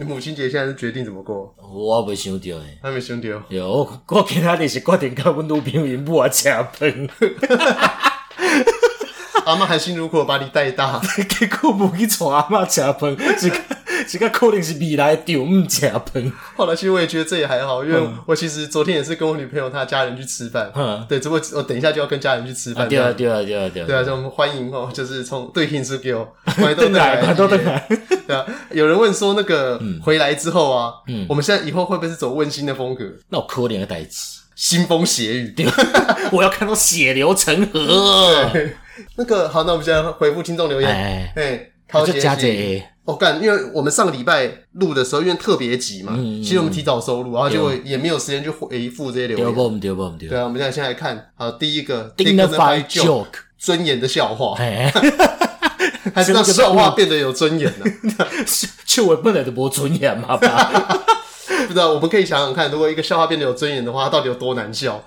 你母亲节现在是决定怎么过？我没想到诶，还没想到。有我，我今仔日是决定跟阮女朋友因母啊吃饭。阿妈含辛茹苦把你带大，结果无去带阿妈吃饭，这 个这个可能是未来的丈母吃饭。后来其实我也觉得这也还好，因为我其实昨天也是跟我女朋友她家人去吃饭。嗯，对，只不过我等一下就要跟家人去吃饭。对啊，对啊，对啊，对啊。对啊，就我们欢迎哦，就是从对庆师给我欢迎都来，都来。对啊，有人问说那个回来之后啊，嗯，我们现在以后会不会是走温馨的风格？那我可怜的代词，腥风血雨，对，我要看到血流成河。那个好，那我们现在回复听众留言。哎，哎，陶杰姐，我干，因为我们上个礼拜录的时候，因为特别急嘛，其实我们提早收录，然后就也没有时间去回复这些留言。对啊，我们现在先来看，好，第一个，Dignified Joke，尊严的笑话，还是让笑话变得有尊严呢？就我本来就没尊严嘛，不知道，我们可以想想看，如果一个笑话变得有尊严的话，它到底有多难笑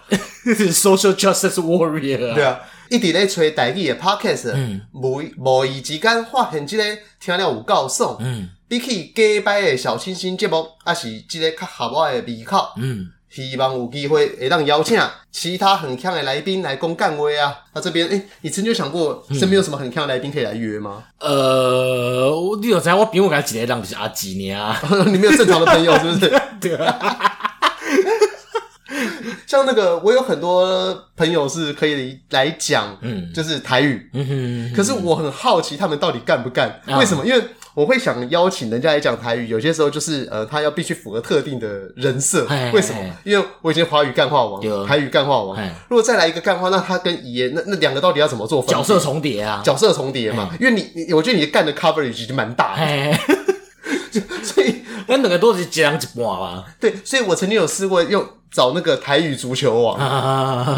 ？Social Justice Warrior，对啊。一直咧吹台语的 podcast，无无意之间发现这个听了有够爽，嗯、比起假摆的小清新节目，还是这个较合我的胃口。嗯，希望有机会会当邀请其他很强的来宾来讲干话啊！那这边，诶、欸，你曾经有想过身边有什么很强的来宾可以来约吗？呃，你有知我朋友讲几个人就是阿吉呢？你没有正常的朋友是不是？对啊。像那个，我有很多朋友是可以来讲，嗯，就是台语，嗯哼。可是我很好奇他们到底干不干？为什么？因为我会想邀请人家来讲台语，有些时候就是呃，他要必须符合特定的人设。为什么？因为我以前华语干话王，台语干话王。如果再来一个干话，那他跟语言那那两个到底要怎么做分？角色重叠啊，角色重叠嘛。因为你，你我觉得你干的 coverage 就蛮大的，所以那两个都是一人一半嘛。对，所以我曾经有试过用。找那个台语足球网，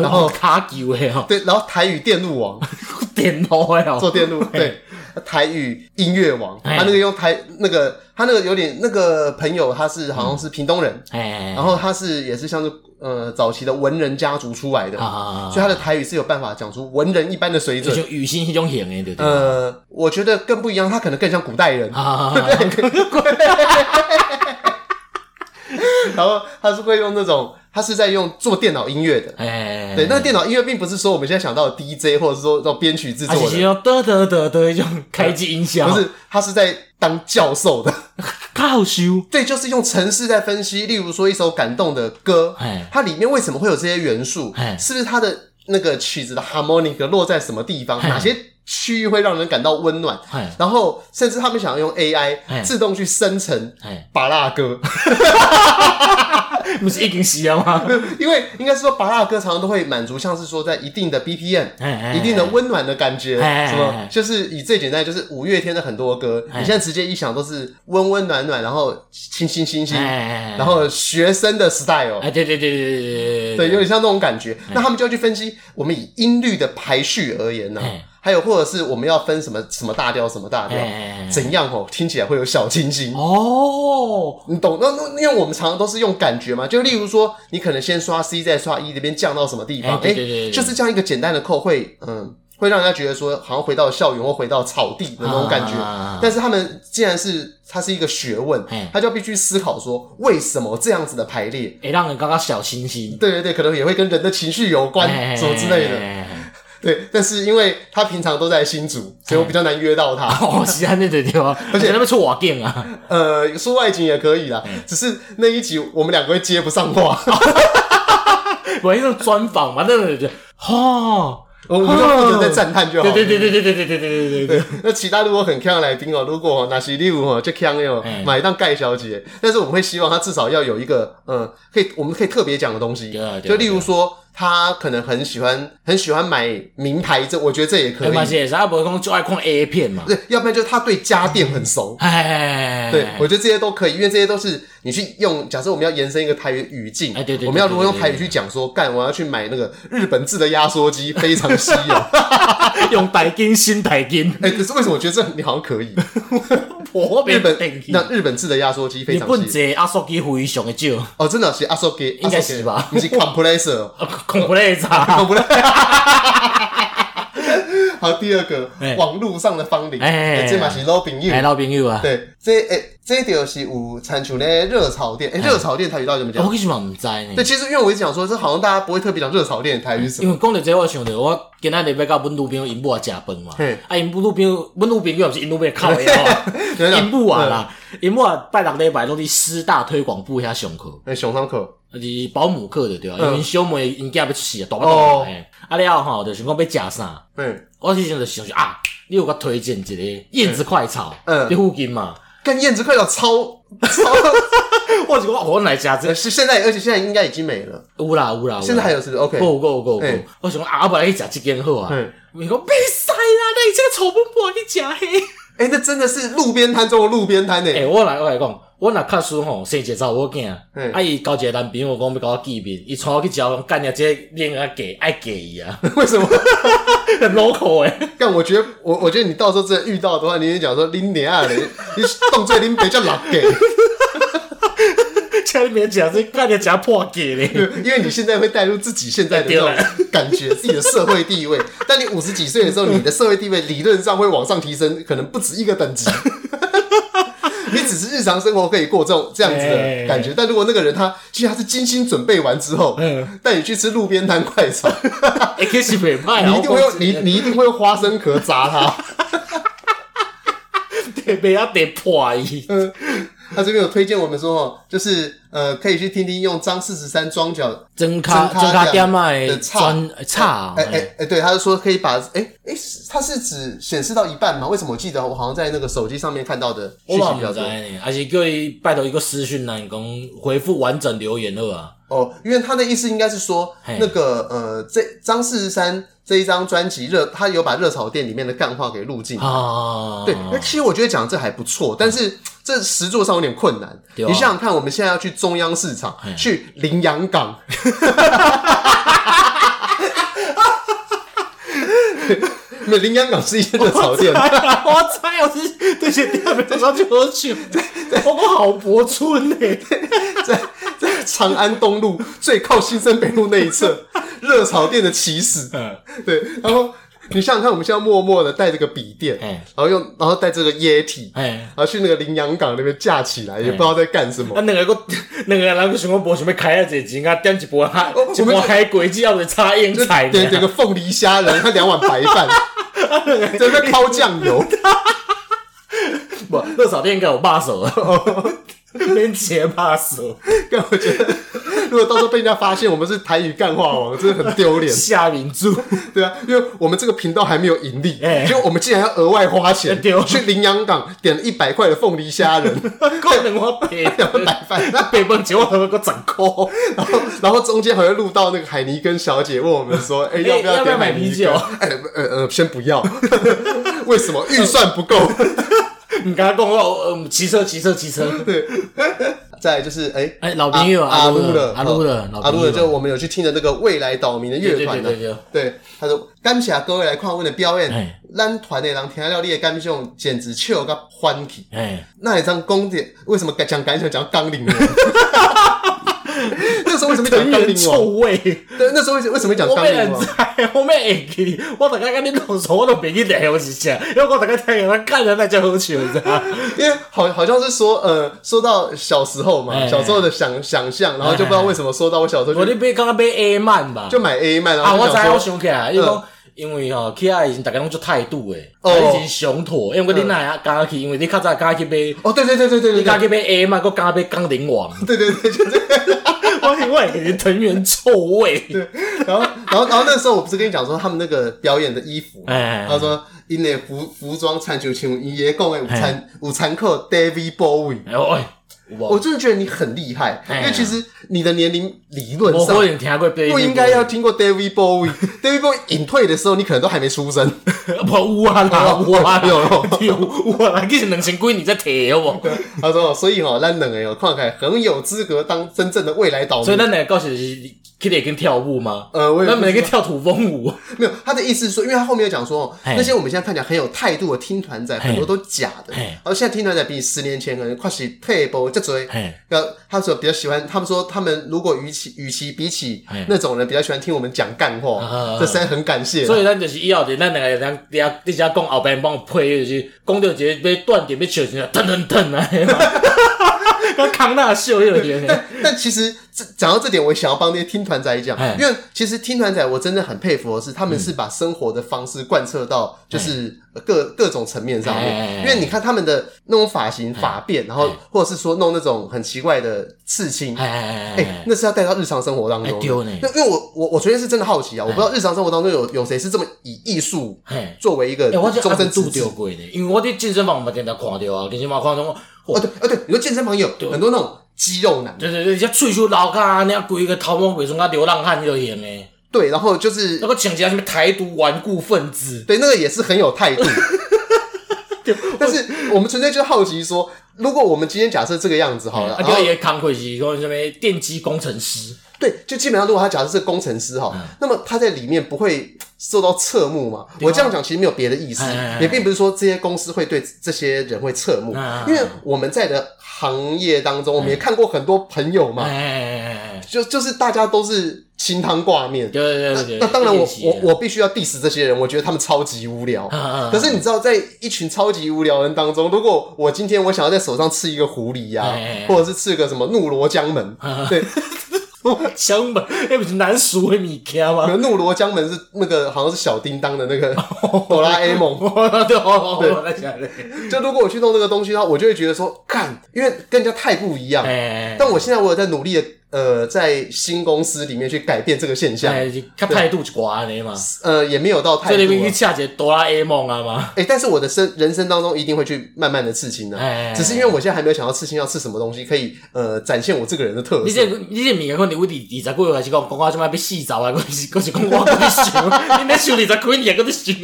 然后卡球的对，然后台语电路网，电脑的做电路，对，台语音乐王，他那个用台那个他那个有点那个朋友，他是好像是屏东人，然后他是也是像是呃早期的文人家族出来的，所以他的台语是有办法讲出文人一般的水准，就语心一种型哎，对对。呃，我觉得更不一样，他可能更像古代人，然后他是会用那种。他是在用做电脑音乐的，哎，对，那个电脑音乐并不是说我们现在想到的 DJ，或者是说这种编曲制作的，他是用得得得的一种开机音效，不是，他是在当教授的，好羞，对，就是用程式在分析，例如说一首感动的歌，哎。它里面为什么会有这些元素，哎。是不是它的那个曲子的 harmonic 落在什么地方，哪些区域会让人感到温暖，然后甚至他们想要用 AI 自动去生成芭乐歌。不是已经死了吗？因为应该是说，芭乐歌常常都会满足，像是说在一定的 BPM、一定的温暖的感觉，什么就是以最简单，就是五月天的很多歌，你现在直接一想都是温温暖暖，然后清新清新，然后学生的 style，对对对对对对，对，有点像那种感觉。那他们就要去分析，我们以音律的排序而言呢。还有，或者是我们要分什么什么大调，什么大调，怎样哦？听起来会有小清新哦，你懂？那那因为我们常常都是用感觉嘛，就例如说，你可能先刷 C，再刷 E，这边降到什么地方？哎，就是这样一个简单的扣，会嗯，会让人家觉得说，好像回到校园或回到草地的那种感觉。但是他们既然是它是一个学问，他就必须思考说，为什么这样子的排列，哎，让人刚刚小清新？对对对，可能也会跟人的情绪有关，什么之类的。对，但是因为他平常都在新竹，所以我比较难约到他。哦，西安，那对地方，而且那边出瓦店啊，呃，说外景也可以啦，只是那一集我们两个会接不上话。我一种专访嘛，那种就哈，我们就负责在赞叹就好。对对对对对对对对对对对。那其他如果很强的来宾哦，如果那是例如哦，就强的哦，买一档盖小姐，但是我们会希望他至少要有一个嗯，可以我们可以特别讲的东西，就例如说。他可能很喜欢很喜欢买名牌，这我觉得这也可以。买些啥？不会就爱看 A 片嘛？对，要不然就是他对家电很熟。哎，对，我觉得这些都可以，因为这些都是你去用。假设我们要延伸一个台语语境，哎，对对，我们要如何用台语去讲说，干，我要去买那个日本制的压缩机，非常稀有，用白金新白金。哎，可是为什么我觉得这你好像可以？日本那日本制的压缩机非常稀有。日本制压缩机非常的少。哦，真的是压缩机，应该是吧？不是 compressor。第二个网络上的芳龄，哎，这嘛是老朋友，哎，老朋友啊。对，这哎，这就是有参像咧热炒店，哎，热炒店台语到底怎么讲？我其实嘛唔知呢。对，其实因为我一直讲说，这好像大家不会特别讲热炒店的台语是什么。因为讲到这，我想到我今仔日要到阮女朋友因母食饭嘛，啊，因母女朋友，阮女朋友也不是因女朋友靠的啊，因母啊啦，因母啊拜六礼拜拢去师大推广部遐上课，哎，上上课。是保姆课的对吧？因为小妹因囝要出事啊，大不大？哎，啊了后吼，就想讲要食啥？嗯，我之前就想说啊，你有个推荐一个燕子快炒，嗯，伫附近嘛，跟燕子快炒超超，我就讲我来食这，是现在，而且现在应该已经没了，有啦有啦，现在还有是 OK，够够够够，我想讲啊，我本来去食这间好啊，你讲别塞啦，那你这个炒饭不好去食嘿，哎，那真的是路边摊中的路边摊呢，哎，我来我来讲。我若较输吼，生一个查某囝，啊伊交一个男朋友讲要甲我见面，伊带我去食，干掉这恋爱给爱给伊啊？为什么？很 local 诶。但，我觉得我我觉得你到时候真的遇到的话，你也讲说恁娘啊，你动作恁别叫老给。家里面讲是干掉假破给嘞，因为你现在会带入自己现在的那种感觉，自己的社会地位。但你五十几岁的时候，你的社会地位理论上会往上提升，可能不止一个等级。你只是日常生活可以过这种这样子的感觉，但如果那个人他其实他是精心准备完之后，带你去吃路边摊快炒，你一定会用你你一定会用花生壳砸他，对，被他得破伊。他这边有推荐我们说，就是呃，可以去听听用张四十三装脚增卡增卡点麦的差差，哎哎哎，对，他就说可以把哎哎，他是指显示到一半吗？为什么我记得我好像在那个手机上面看到的讯息比较多？而且各位拜托一个私讯男工回复完整留言了啊。哦，因为他的意思应该是说那个呃，这张四十三这一张专辑热，他有把热炒店里面的干话给录进啊。对，那其实我觉得讲的这还不错，但是。这实作上有点困难。啊、你想想看，我们现在要去中央市场，去林洋港，没有林洋港是一间热炒店。我猜我是这些店没找到去喝酒。我好博村呢，在在长安东路最靠新生北路那一侧，热炒店的起始。嗯，对，然后。你想想看，我们现在默默的带这个笔电，然后用，然后带这个液体，然后去那个羚羊港那边架起来，也不知道在干什么。啊，那个那个那个什么博什么开啊，这钱啊，点一波海，一波海轨迹要得插烟菜，点点个凤梨虾仁，他两碗白饭，在那烤酱油。不，热炒店应该有把手啊，连结把手，但我觉得。如果到时候被人家发现我们是台语干话王，真的很丢脸。下明珠，对啊，因为我们这个频道还没有盈利，结果我们竟然要额外花钱去林洋港点了一百块的凤梨虾仁，可能我赔两百块，那北本钱我还会给整扣。然后，然后中间还会录到那个海尼根小姐问我们说：“哎，要不要点买啤酒？”哎，呃呃，先不要，为什么预算不够？你刚才跟我说，嗯，骑车，骑车，骑车，对。再就是哎哎老朋友阿鲁的阿鲁的阿鲁的，就我们有去听的那个未来岛民的乐团的，对，他说感谢各位来看我们的表演，咱团的人听了你的感想，简直笑个欢喜。哎，那一张公点为什么讲感想讲纲领呢？那时候为什么讲钢铃臭味？对，那时候为为什么讲钢铃？我没在，我没会记。我大概跟你啰嗦，我都别记得我是谁。因为我大概听他看人那叫喝酒，你知道？因为好好像是说，呃，说到小时候嘛，小时候的想想象，然后就不知道为什么说到我小时候，我你别刚刚被 A 曼吧，就买 A 曼。啊，我知我想起来，因为因为吼，起来以前大家拢做态度诶，以前上妥，因为你那啊刚刚去，因为你较早刚去买，哦，对对对对对，你刚去买 A 嘛，搁刚买钢铃王，对 对对，就这个。我另外一个藤原臭味，对，然后，然后，然后那时候我不是跟你讲说他们那个表演的衣服，哎，他说因为服服装参就像伊爷讲的有参有参考 David Bowie，哎，我真的觉得你很厉害，因为其实你的年龄理论上不应该要听过 David Bowie，David Bowie 隐退的时候你可能都还没出生，不 哇啦哇有有我啦，其实两千几你在提好不？他说，所以哈，咱两个哦，看起来很有资格当真正的未来岛民，所以咱两个告诉你。可以跟跳舞吗？呃，我也那每个跳土风舞，没有。他的意思是说，因为他后面有讲说，那些我们现在看起来很有态度的听团仔，很多都假的。然后现在听团仔比你十年前可能快是退步这追。然后他说比较喜欢，他们说他们如果与其与其比起那种人，比较喜欢听我们讲干话，这实在很感谢。所以咱就是以后的咱两个人，底下底下讲后边帮我配，就是讲到一个被断点被扯起来，噔噔噔啊。跟康纳秀有点，但但其实这讲到这点，我想要帮那些听团仔讲，因为其实听团仔我真的很佩服的是，他们是把生活的方式贯彻到就是各各种层面上面。因为你看他们的那种发型发辫，然后或者是说弄那种很奇怪的刺青，哎，那是要带到日常生活当中。那因为我我我昨天是真的好奇啊，我不知道日常生活当中有有谁是这么以艺术作为一个终身制的。因为我在健身房嘛，经常看到啊，健身房看到。哦对，哦对，你说健身房有很多那种肌肉男，对对对，像喙须老啊，那样规个头毛尾从流浪汉就演诶。对，然后就是那个讲起来什么台独顽固分子，对，那个也是很有态度。但是我们纯粹就好奇说，如果我们今天假设这个样子好了，啊，就也扛回去说什么电机工程师，对，就基本上如果他假设是工程师哈，那么他在里面不会。受到侧目嘛？我这样讲其实没有别的意思，也并不是说这些公司会对这些人会侧目，因为我们在的行业当中，我们也看过很多朋友嘛，就就是大家都是清汤挂面。对对对。那当然，我我我必须要 diss 这些人，我觉得他们超级无聊。可是你知道，在一群超级无聊人当中，如果我今天我想要在手上刺一个狐狸呀，或者是刺个什么怒罗江门，对。江门，那不是南苏的米家吗？怒罗江门是那个，好像是小叮当的那个哆啦 A 梦。对，就如果我去弄这个东西的话，我就会觉得说，干，因为跟人家太不一样。但我现在我有在努力的。呃，在新公司里面去改变这个现象，他态度就挂的嘛。呃，也没有到态度。这里面去恰节哆啦 A 梦啊嘛。哎，但是我的生人生当中一定会去慢慢的刺青的，只是因为我现在还没有想到刺青要刺什么东西，可以呃展现我这个人的特色。你这你这敏感问题，我第二十几岁开始讲，讲话就嘛要洗澡啊，还是还是讲我在想，你在想二十几年，还在想，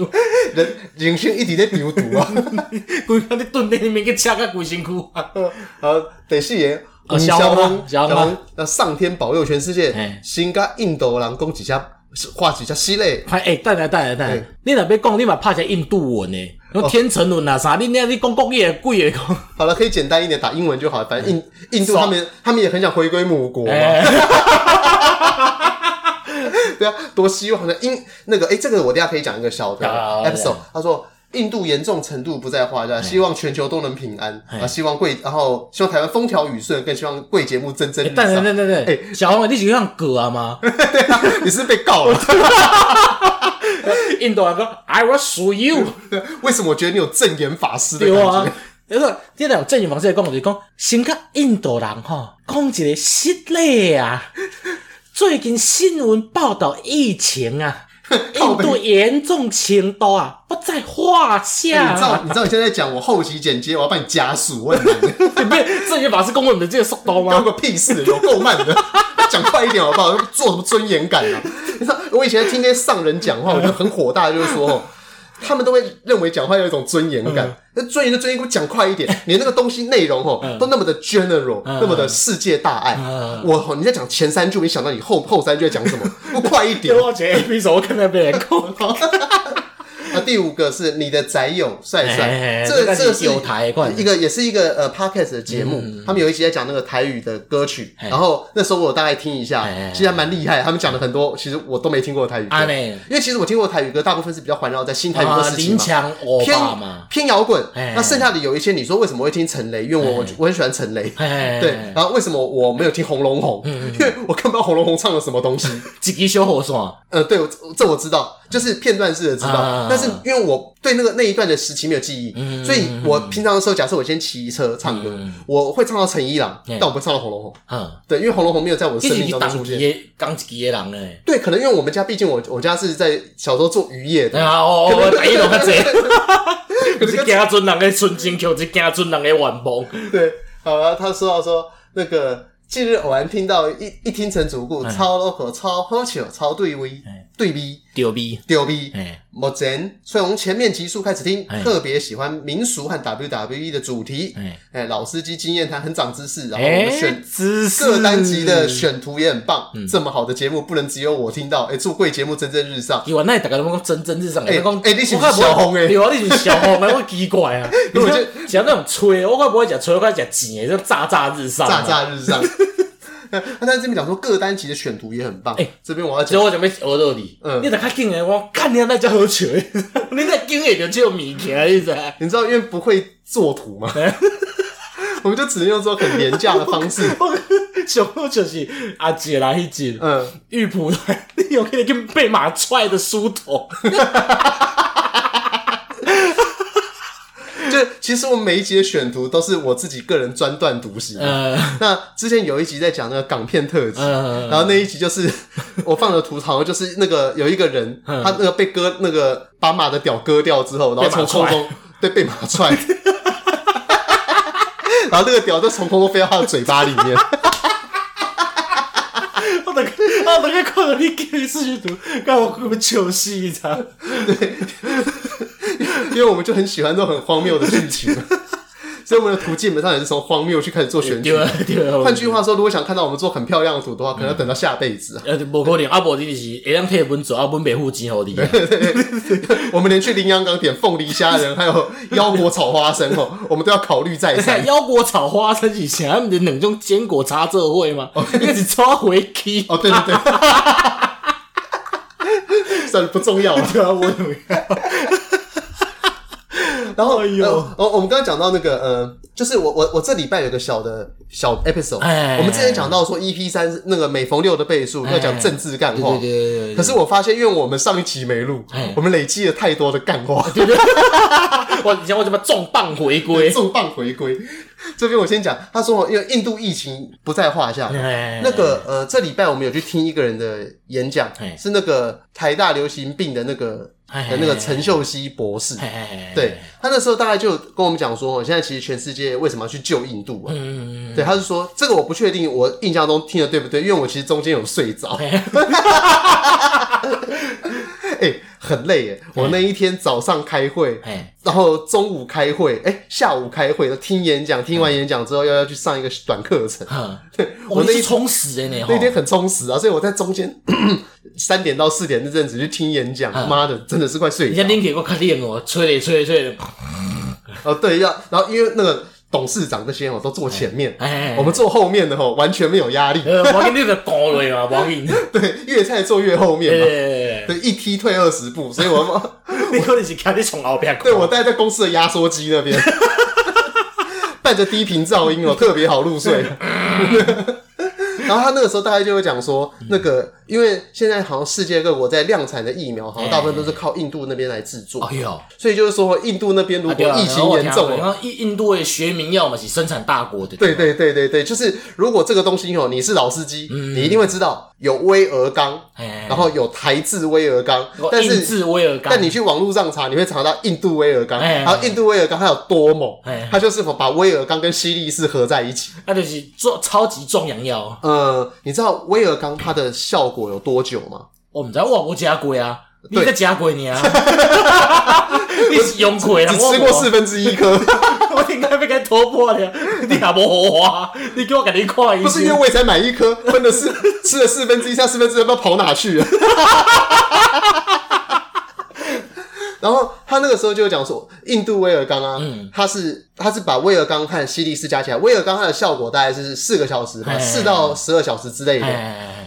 人人生一直在丢毒啊，规天在蹲在里面去吃个鬼辛苦。好，第四个。小红，小红，那上天保佑全世界。新加印度人讲几下，画几下犀利。哎，等下等下等下，你若要讲，你嘛拍成印度文呢？用天成文啊啥？你那你讲国语也贵耶。好了，可以简单一点，打英文就好。反正印 印度他们他们也很想回归母国嘛。对啊，多希望的。因那个哎，这个我等下可以讲一个小的 episode。他说。印度严重程度不在话下，希望全球都能平安啊！希望贵，然后希望台湾风调雨顺，更希望贵节目蒸蒸日上。对对对对，哎，小黄，你是像狗啊吗？对啊，你是被告了。印度人说：“I will sue you。”为什么我觉得你有正言法师的感觉？啊，你说你那有正言法师来讲，就是讲，先甲印度人哈讲一个实例啊。最近新闻报道疫情啊。印度严重钱多啊，不在话下，啊欸。你知道？你知道你现在讲我后期剪接，我要帮你加速，问 你，不是这也把是公文的这个速度吗？关个屁事，有够慢的，讲快一点好不好？做什么尊严感啊？你知道，我以前听那些上人讲话，我就很火大，就是说。他们都会认为讲话有一种尊严感，那尊严的尊严，给我讲快一点。你那个东西内容哦，都那么的 general，那么的世界大爱。我你在讲前三句，没想到你后后三句在讲什么？不快一点。我前 A P 手我看到被人扣。啊，第五个是你的宅友帅帅，这个这个是有台一个也是一个呃 podcast 的节目，他们有一集在讲那个台语的歌曲，然后那时候我大概听一下，其实还蛮厉害，他们讲的很多，其实我都没听过台语歌，因为其实我听过台语歌，大部分是比较环绕在新台语歌时期嘛，偏偏摇滚，那剩下的有一些，你说为什么会听陈雷？因为我我很喜欢陈雷，对，然后为什么我没有听红龙红？因为我看不到红龙红唱了什么东西，几级修火算？呃，对，这我知道。就是片段式的知道，但是因为我对那个那一段的时期没有记忆，所以我平常的时候，假设我先骑车唱歌，我会唱到陈一郎，但我不会唱到红龙红。嗯，对，因为红龙红没有在我的生命中出现。刚几夜郎哎？对，可能因为我们家毕竟我我家是在小时候做渔业的。啊哦哦，陈一郎较济，可是家尊人的纯情曲，是家尊人的晚梦。对，好了，他说到说那个。近日偶然听到一一听成主顾超 local 超好笑超对味对味丢逼丢逼目前从前面集数开始听，特别喜欢民俗和 WWE 的主题。哎，老司机经验谈很长知识，然后我们选各单集的选图也很棒。这么好的节目，不能只有我听到。哎，祝贵节目蒸蒸日上。有啊，那大家都讲蒸蒸日上。哎，哎，你是小红哎？有啊，你是小红哎？我奇怪啊，因为像那种吹，我快不会讲吹？我会讲紧，就炸炸日上，炸炸日上。那他在这边讲说各单集的选图也很棒。哎，这边我要讲，我准备讹到你。嗯，你得看紧哎，我看你那叫何群，你那紧哎就只有米田意思。你知道因为不会做图吗？我们就只能用这种很廉价的方式。小后就是阿姐来一集，嗯，玉璞团，你有可以跟被马踹的书童。就其实我每一集的选图都是我自己个人专断独行。嗯，那之前有一集在讲那个港片特辑，嗯，然后那一集就是我放的图，好像就是那个有一个人，他那个被割那个把马的屌割掉之后，然后从空中对被马踹，然后那个屌就从空中飞到他的嘴巴里面。我等，我等下看到你给视觉图，看我会不会糗死一场？对。因为我们就很喜欢这种很荒谬的剧情，所以我们的图基本上也是从荒谬去开始做选取。换句话说，如果想看到我们做很漂亮的图的话，可能要等到下辈子。呃，不可能，阿伯你是会让贴本做阿本北户金好的。我们连去林阳港点凤梨虾仁，还有腰果炒花生哦，我们都要考虑再三。腰果炒花生以前他们的两种坚果茶这会吗？一直抓回去。哦，对对对，算了，不重要，对啊，我怎么样？然后，呃，我我们刚刚讲到那个，呃，就是我我我这礼拜有个小的小 episode，我们之前讲到说 EP 三那个每逢六的倍数要讲政治干话，对对对。可是我发现，因为我们上一集没录，我们累积了太多的干话，对对。我以前我怎么重磅回归？重磅回归。这边我先讲，他说，因为印度疫情不在话下，那个呃，这礼拜我们有去听一个人的演讲，是那个台大流行病的那个。的那个陈秀熙博士，对，他那时候大概就跟我们讲说，现在其实全世界为什么要去救印度啊？嗯，对，他是说这个我不确定，我印象中听的对不对？因为我其实中间有睡着。哎，很累耶！我那一天早上开会，然后中午开会，哎，下午开会，听演讲，听完演讲之后又要去上一个短课程。对，我那一充实哎，那天很充实啊，所以我在中间 三点到四点那阵子去听演讲，妈的，真的是快睡。你先拎给我看练哦，吹的吹的吹的。哦，对，要然后因为那个。董事长这些哦都坐前面，哎我们坐后面的吼完全没有压力。王英那个高了嘛，王英。对，粤菜坐越后面嘛，对，一踢退二十步，所以我 们你可能是看你从后边，对，我待在公司的压缩机那边，伴着低频噪音哦，特别好入睡。然后他那个时候大概就会讲说，那个因为现在好像世界各国在量产的疫苗，好像大部分都是靠印度那边来制作。哎呦，所以就是说，印度那边如果疫情严重，然后印印度的学名药嘛是生产大国的。对对对对对，就是如果这个东西哦，你是老司机，你一定会知道有威尔刚，然后有台制威尔刚，但是制威尔刚，但你去网络上查，你会查到印度威尔刚，然后印度威尔刚它有多猛，它就是否把威尔刚跟西力士合在一起，那就是做超级壮阳药。呃，你知道威尔刚它的效果有多久吗？我们在哇，我加鬼啊，你在加鬼你啊？你是用鬼啊？只吃过四分之一颗，我应该被给突破了，你还不好啊？你给我赶紧快一些。不是因为我也才买一颗，分的是吃了四分之一，下四分之一不知道跑哪去了。然后他那个时候就讲说，印度威尔钢啊，他是他是把威尔钢和西力士加起来，威尔钢它的效果大概是四个小时吧，四到十二小时之类的。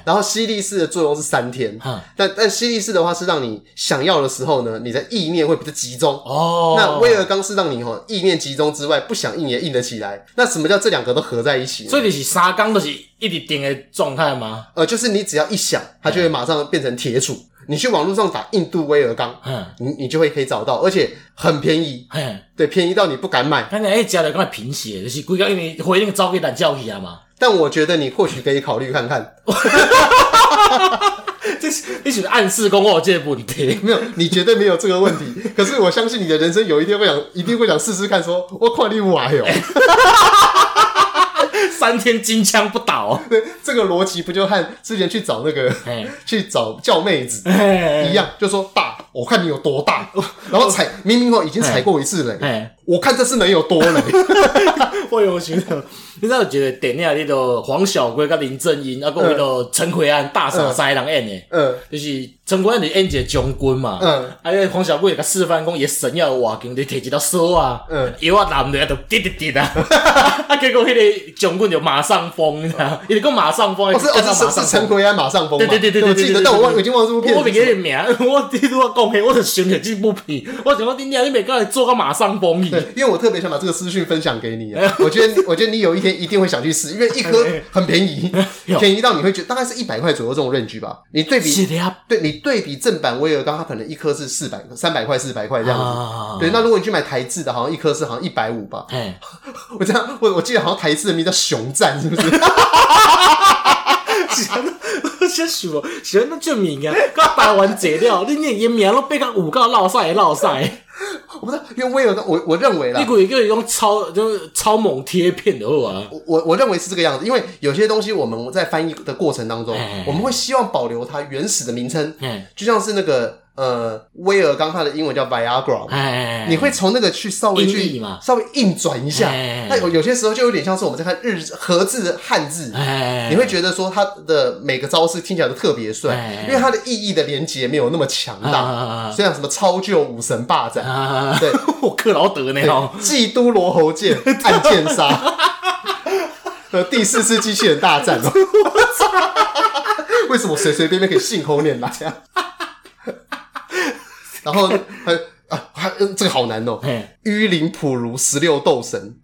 然后西力士的作用是三天，但但西力士的话是让你想要的时候呢，你的意念会比较集中。哦，那威尔钢是让你哈意念集中之外，不想硬也硬得起来。那什么叫这两个都合在一起？所以你是沙钢都是一直定的状态吗？呃，就是你只要一想，它就会马上变成铁杵。你去网络上打印度威尔钢，嗯，你你就会可以找到，而且很便宜，嗯，对，便宜到你不敢买。看你哎，加的刚才贫血，就是规个因为回那个招给胆教起啊嘛。但我觉得你或许可以考虑看看。这是你是暗示公我这问题？没有，你绝对没有这个问题。可是我相信你的人生有一天会想，一定会想试试看说，说我看你歪哦。三天金枪不倒，对，这个逻辑不就和之前去找那个，去找叫妹子一样？就说大，我看你有多大，然后踩明明哦已经踩过一次雷，我看这次能有多雷。我有想到，你知道觉得电影里头黄小龟跟林正英，啊，还有那个陈奎安大傻塞人演的，嗯，就是陈奎安是演一个将军嘛，嗯，啊，因为黄小龟也个示范讲，伊神要瓦镜，你提一条锁啊，嗯，腰啊揽着，就滴滴滴啊，啊，结果迄个将军就马上疯，你知道？伊就讲马上疯，是是是陈奎安马上疯，对对对对，我记得，但我忘，已经忘这部片，我没记得名，我你如果讲起，我就想起这部片，我想讲你俩你每个人做个马上疯，对，因为我特别想把这个资讯分享给你，我觉得我觉得你有一天一定会想去试，因为一颗很便宜，便宜到你会觉得大概是一百块左右这种 range 吧。你对比，对，你对比正版威尔刚，它可能一颗是四百三百块四百块这样子。对，那如果你去买台制的，好像一颗是好像一百五吧。我这样，我我记得好像台制的名叫熊战，是不是？喜欢，我先数，喜欢那证明啊，刚把完解掉，你念一名都背个五个落赛落赛。因为威尔钢，我我认为啦，一股一个用超就是超猛贴片的话，我我我认为是这个样子，因为有些东西我们在翻译的过程当中，我们会希望保留它原始的名称，就像是那个。呃，威尔刚他的英文叫 Viagra，哎你会从那个去稍微去稍微硬转一下，那有有些时候就有点像是我们在看日和字的汉字，你会觉得说它的每个招式听起来都特别帅，因为它的意义的连结没有那么强大，虽然什么超旧武神霸斩，对，我克劳德那种，基督罗喉剑 暗剑杀，和第四次机器人大战。哦，为什么随随便便可以信口拈来啊？然后还啊还这个好难哦，淤灵普如十六斗神，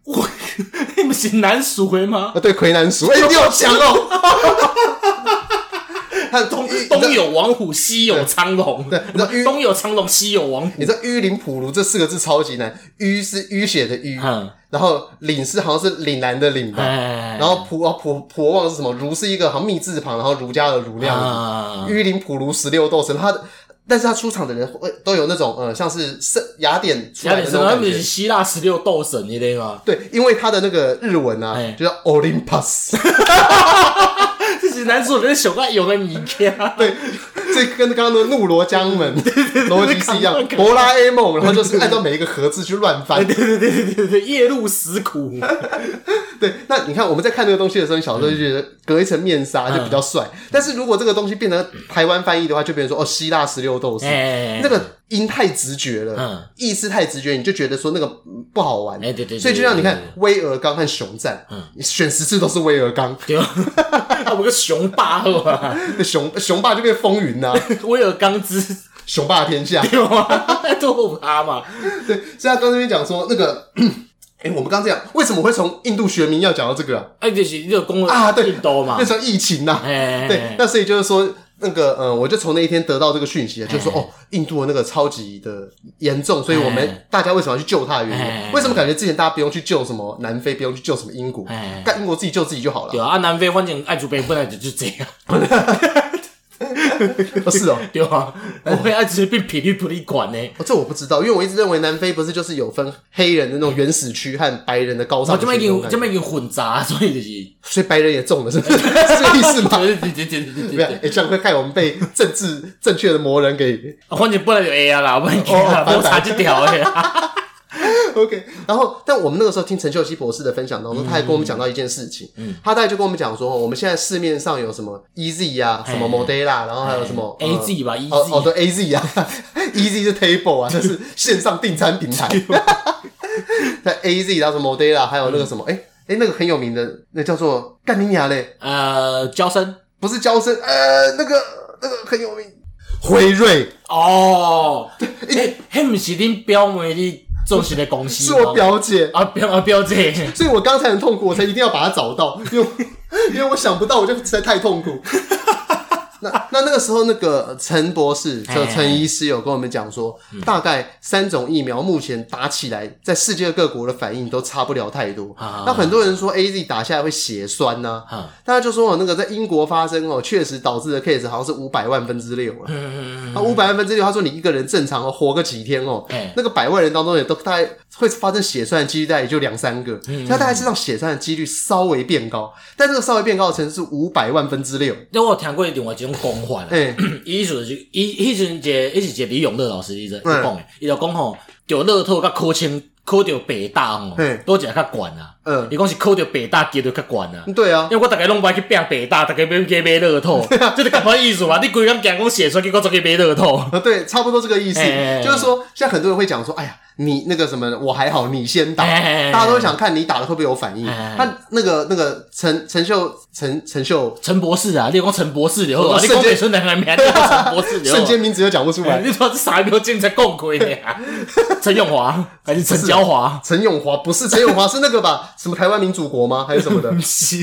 你们是南蜀魁吗？啊，对，魁南蜀，哎，你好强哦！他东东有王虎，西有苍龙，对，东有苍龙，西有王虎。你知道淤林普如这四个字超级难，淤是淤血的淤，然后岭是好像是岭南的岭，吧然后普啊普普望是什么？如是一个好像密字旁，然后儒家的儒那样子。淤灵普如十六斗神，他的。但是他出场的人会都有那种呃，像是圣雅典出来的那种感觉，是希腊十六斗神，你知道吗？对，因为他的那个日文啊，就叫 Olympus。这是男主人小怪有个谜题。对，这跟刚刚的怒罗江门逻辑是一样。哆啦 A 梦，然后就是按照每一个盒子去乱翻。对对对对对对，夜路死苦。对，那你看我们在看这个东西的时候，你小时候就觉得隔一层面纱就比较帅。但是如果这个东西变成台湾翻译的话，就变成说哦，希腊十六斗士，那个音太直觉了，意思太直觉，你就觉得说那个不好玩。哎，对对。所以就像你看威尔刚和熊战，你选十次都是威尔刚。对，我们个熊霸是吧？雄雄霸就变风云呐，威尔刚之雄霸天下，对吗？都他嘛。对，所以他刚这边讲说那个。哎、欸，我们刚这样，为什么会从印度学名要讲到这个啊？哎、欸，就是这个公啊，对，印度嘛，变成疫情呐。哎，对，那所以就是说，那个，嗯，我就从那一天得到这个讯息啊，就是说，哦，印度的那个超级的严重，所以我们大家为什么要去救他的原因？为什么感觉之前大家不用去救什么南非，不用去救什么英国，干英国自己救自己就好了？对啊，南非反正爱主编本来就就这样。不 是哦，对啊，我会一直被霹雳普利管呢。哦，这我不知道，因为我一直认为南非不是就是有分黑人的那种原始区和白人的高尚区。这么已经这么已经混杂，所以就是，所以白人也中了，是不是？是这个意思吗？对对对对对对。哎，这样会害我们被政治正确的魔人给。反正本来就 A 啊啦，我们我差几条哎。OK，然后，但我们那个时候听陈秀熙博士的分享当中，他还跟我们讲到一件事情，嗯，他大概就跟我们讲说，我们现在市面上有什么 EZ 啊，什么 Modela，然后还有什么 AZ 吧，哦哦对 AZ 啊，EZ 是 Table 啊，就是线上订餐平台，在 AZ 然后什么 Modela，还有那个什么，哎哎，那个很有名的，那叫做干尼亚嘞，呃，娇生。不是娇生，呃，那个那个很有名，辉瑞。哦，哎，嘿，不是恁表妹的。做些的公司是我表姐。啊，表啊表姐，所以我刚才很痛苦，我才一定要把她找到，因为 因为我想不到，我就实在太痛苦。那那那个时候，那个陈博士，就陈医师有跟我们讲说，大概三种疫苗目前打起来，在世界各国的反应都差不了太多。那很多人说 AZ 打下来会血栓呐，大家就说哦，那个在英国发生哦，确实导致的 case 好像是五百万分之六了。那五百万分之六，他说你一个人正常哦活个几天哦，那个百万人当中也都大概会发生血栓的几率大概也就两三个，嗯，它大概是让血栓的几率稍微变高，但这个稍微变高的程度是五百万分之六。因为我听过另外一种讲法，诶，伊就是伊迄阵一个伊是一个李永乐老师伊在讲诶，伊就讲吼，就乐透甲考清考到北大吼，都一个较悬啊。嗯，伊讲是考到北大几率较悬啊。对啊，因为我大概拢不爱去拼北大，大概要去买乐透，就是咁个意思嘛。你规工讲讲写出来，结果做去买乐透。对，差不多这个意思。就是说，现在很多人会讲说，哎呀。你那个什么，我还好，你先打，大家都想看你打的会不会有反应。他那个那个陈陈秀陈陈秀陈博士啊，你讲陈博士，然后瞬间瞬间还没陈博士，瞬间名字又讲不出来。你说这啥牛精才够亏的呀？陈永华还是陈娇华？陈永华不是陈永华，是那个吧？什么台湾民主国吗？还是什么的？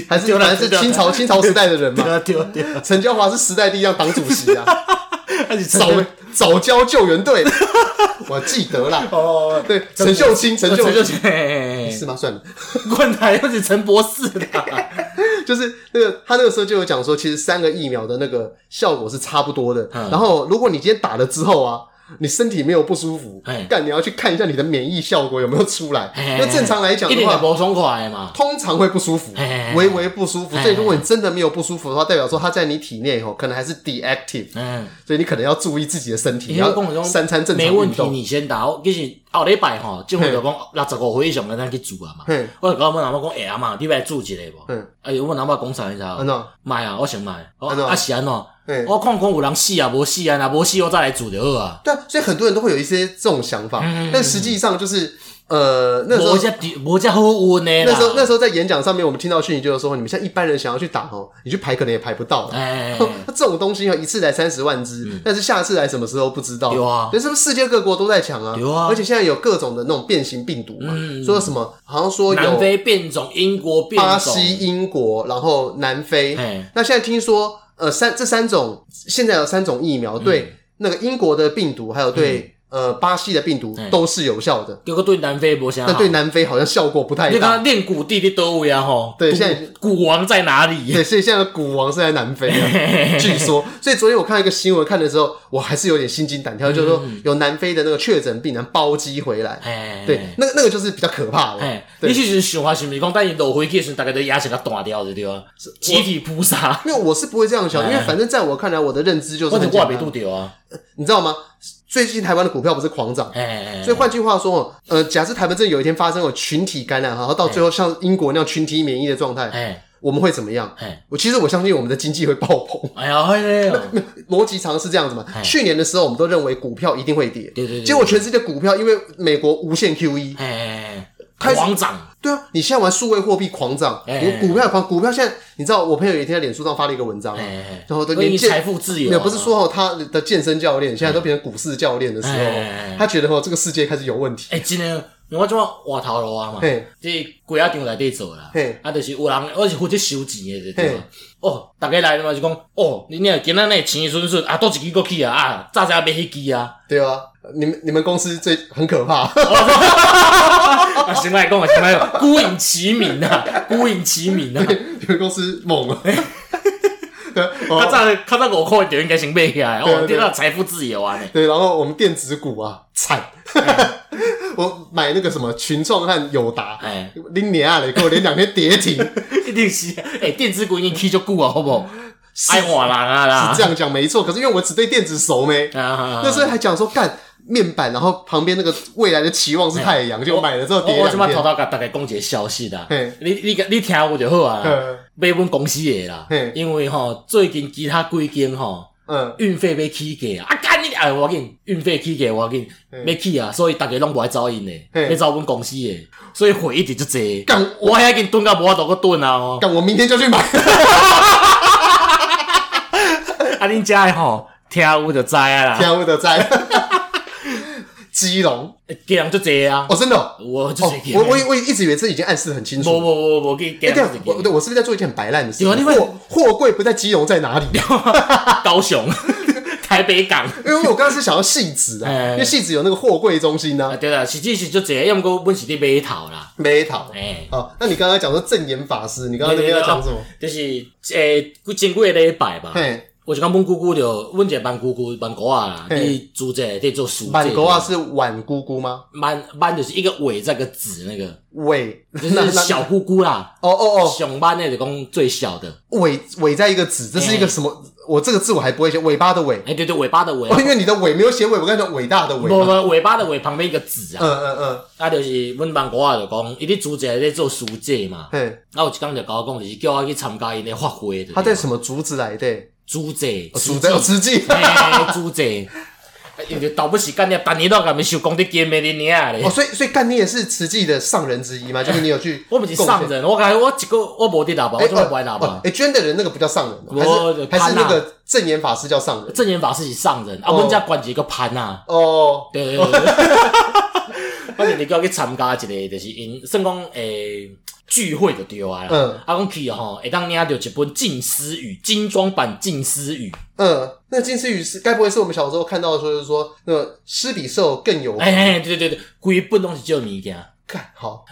还是反正是清朝清朝时代的人嘛？陈娇华是时代力量党主席啊。早早 教救援队，我记得啦。哦，对，陈秀清，陈秀清，是吗？算了，问他又是陈博士的，就是那个他那个时候就有讲说，其实三个疫苗的那个效果是差不多的。然后，如果你今天打了之后啊。你身体没有不舒服，干你要去看一下你的免疫效果有没有出来。那正常来讲的话，不爽快嘛通常会不舒服，微微不舒服。所以如果你真的没有不舒服的话，代表说它在你体内吼可能还是 deactive。嗯，所以你可能要注意自己的身体，要三餐正常。没问题，你先打。其实后礼拜吼，政府就讲六十五岁以上的咱去做啊嘛。我就跟我们阿妈讲哎呀嘛，你来做一个无？嗯，哎呦，我阿妈讲啥你知道？买啊，我想买。啊是安怎？对我看看有人死啊，无死啊，那无死我再来煮就好啊。对啊，所以很多人都会有一些这种想法，嗯、但实际上就是，呃，那时候呢。那时候那时候在演讲上面，我们听到讯息就是说，你们像一般人想要去打哦，你去排可能也排不到。哎，那 这种东西要一次来三十万只，嗯、但是下次来什么时候不知道。有啊，所以是不是世界各国都在抢啊？有啊，而且现在有各种的那种变形病毒嘛，嗯、说什么好像说有南非变种、英国变种、巴西、英国，然后南非。嘿那现在听说。呃，三这三种现在有三种疫苗，对那个英国的病毒，还有对。呃，巴西的病毒都是有效的，有个对南非不像，但对南非好像效果不太大。你看练古地的都位啊，吼，对，现在古王在哪里？对，所以现在的鼓王是在南非啊，据说。所以昨天我看一个新闻，看的时候我还是有点心惊胆跳，就是说有南非的那个确诊病人包机回来，对，那个那个就是比较可怕的。你其实想法是不是讲，等你落飞机时，大概都牙齿给断掉的对吧？集体扑杀。因为我是不会这样想，因为反正在我看来，我的认知就是很挂别度掉啊，你知道吗？最近台湾的股票不是狂涨，所以换句话说，呃，假设台湾真有一天发生有群体感染，然后到最后像英国那样群体免疫的状态，我们会怎么样？我其实我相信我们的经济会爆棚。哎呀，逻辑常是这样子嘛。去年的时候，我们都认为股票一定会跌，对对对。结果全世界股票因为美国无限 QE。狂涨，对啊！你现在玩数位货币狂涨，你股票狂，股票现在你知道，我朋友有一天在脸书上发了一个文章，然后都连财富自由，没有不是说哦，他的健身教练现在都变成股市教练的时候，他觉得哦，这个世界开始有问题。哎，真的，我怎么换头路啊嘛？这鬼啊，场内底做啦，啊，就是有人，我是负责收钱的，对吧？哦，大家来嘛就讲，哦，你你今仔日钱顺顺啊，多一支过去啊，啊，早早买迄支啊，对啊，你们你们公司最很可怕。啊，行来讲啊，行来讲，孤影其名啊，孤影其名啊，你们公司猛啊！他在他在我扣点应该行背起来，哦，变到财富自由啊！对，然后我们电子股啊，惨！我买那个什么群创和友达，哎，拎年啊，给我连两天跌停，一定是哎，电子股已经踢就顾啊，好不好？爱瓦郎啊啦，是这样讲没错，可是因为我只对电子熟没，那时候还讲说干。面板，然后旁边那个未来的期望是太阳，就买了之后跌两天。我这么偷偷给大概讲一个消息的，你你你听我就好啊，买阮公司的啦，因为吼最近其他几间吼，嗯，运费要起价啊，啊干你哎，我跟你运费起价，我跟你要起啊，所以大家拢不爱找因的，要找阮公司的，所以货一直就济。干，我还给你囤到无法度个囤啊，干，我明天就去买。啊，恁家的吼，听我就知啊啦，听我就知。基隆，基隆就这啊哦，真的，我就是我我我一直以为这已经暗示很清楚。我我我我给你，我对我是不是在做一件很白烂的事？情货货柜不在基隆，在哪里？高雄、台北港。因为我刚刚是想要戏子啊，因为戏子有那个货柜中心呢。对了，实际是就这样，要么我问是你买桃啦，买桃。哎，好，那你刚刚讲说正言法师，你刚刚那边要讲什么？就是诶，过经过礼拜吧。我就讲阮姑姑就，阮一个万姑姑万姑啊啦，你煮这在做熟。万姑啊是晚姑姑吗？万万就是一个尾再个子那个尾，就是小姑姑啦。哦哦哦，熊班那就讲最小的尾尾在一个子，这是一个什么？我这个字我还不会写，尾巴的尾。哎对对，尾巴的尾。因为你的尾没有写尾，我跟你讲伟大的尾。不不，尾巴的尾旁边一个子啊。嗯嗯嗯。啊，就是阮万姑啊就讲，伊咧煮这在做书记嘛。嘿。然后有一工就跟我讲，就是叫我去参加伊个发会。他在什么竹子来的？煮者，煮者，吃鸡，煮者，因为倒不起干爹，但你都敢没收工的见面的你啊嘞！哦，所以所以干爹也是慈济的上人之一嘛，就是你有去，我不是上人，我感觉我一个我无滴喇叭，我就不爱喇叭。哎，捐的人那个不叫上人，还是还是那个证言法师叫上人？证言法师是上人，啊，我们家管一个潘呐。哦，对对对。反正你叫我去参加一个，就是因算讲诶。聚会就对啊，嗯，啊，讲去吼，会当领到一本《静思语》精装版《静思语》。嗯，那《静思语》是该不会是我们小时候看到的时候，就是说那个施比受更有？哎哎，对对对对，规本拢是这物件。看好，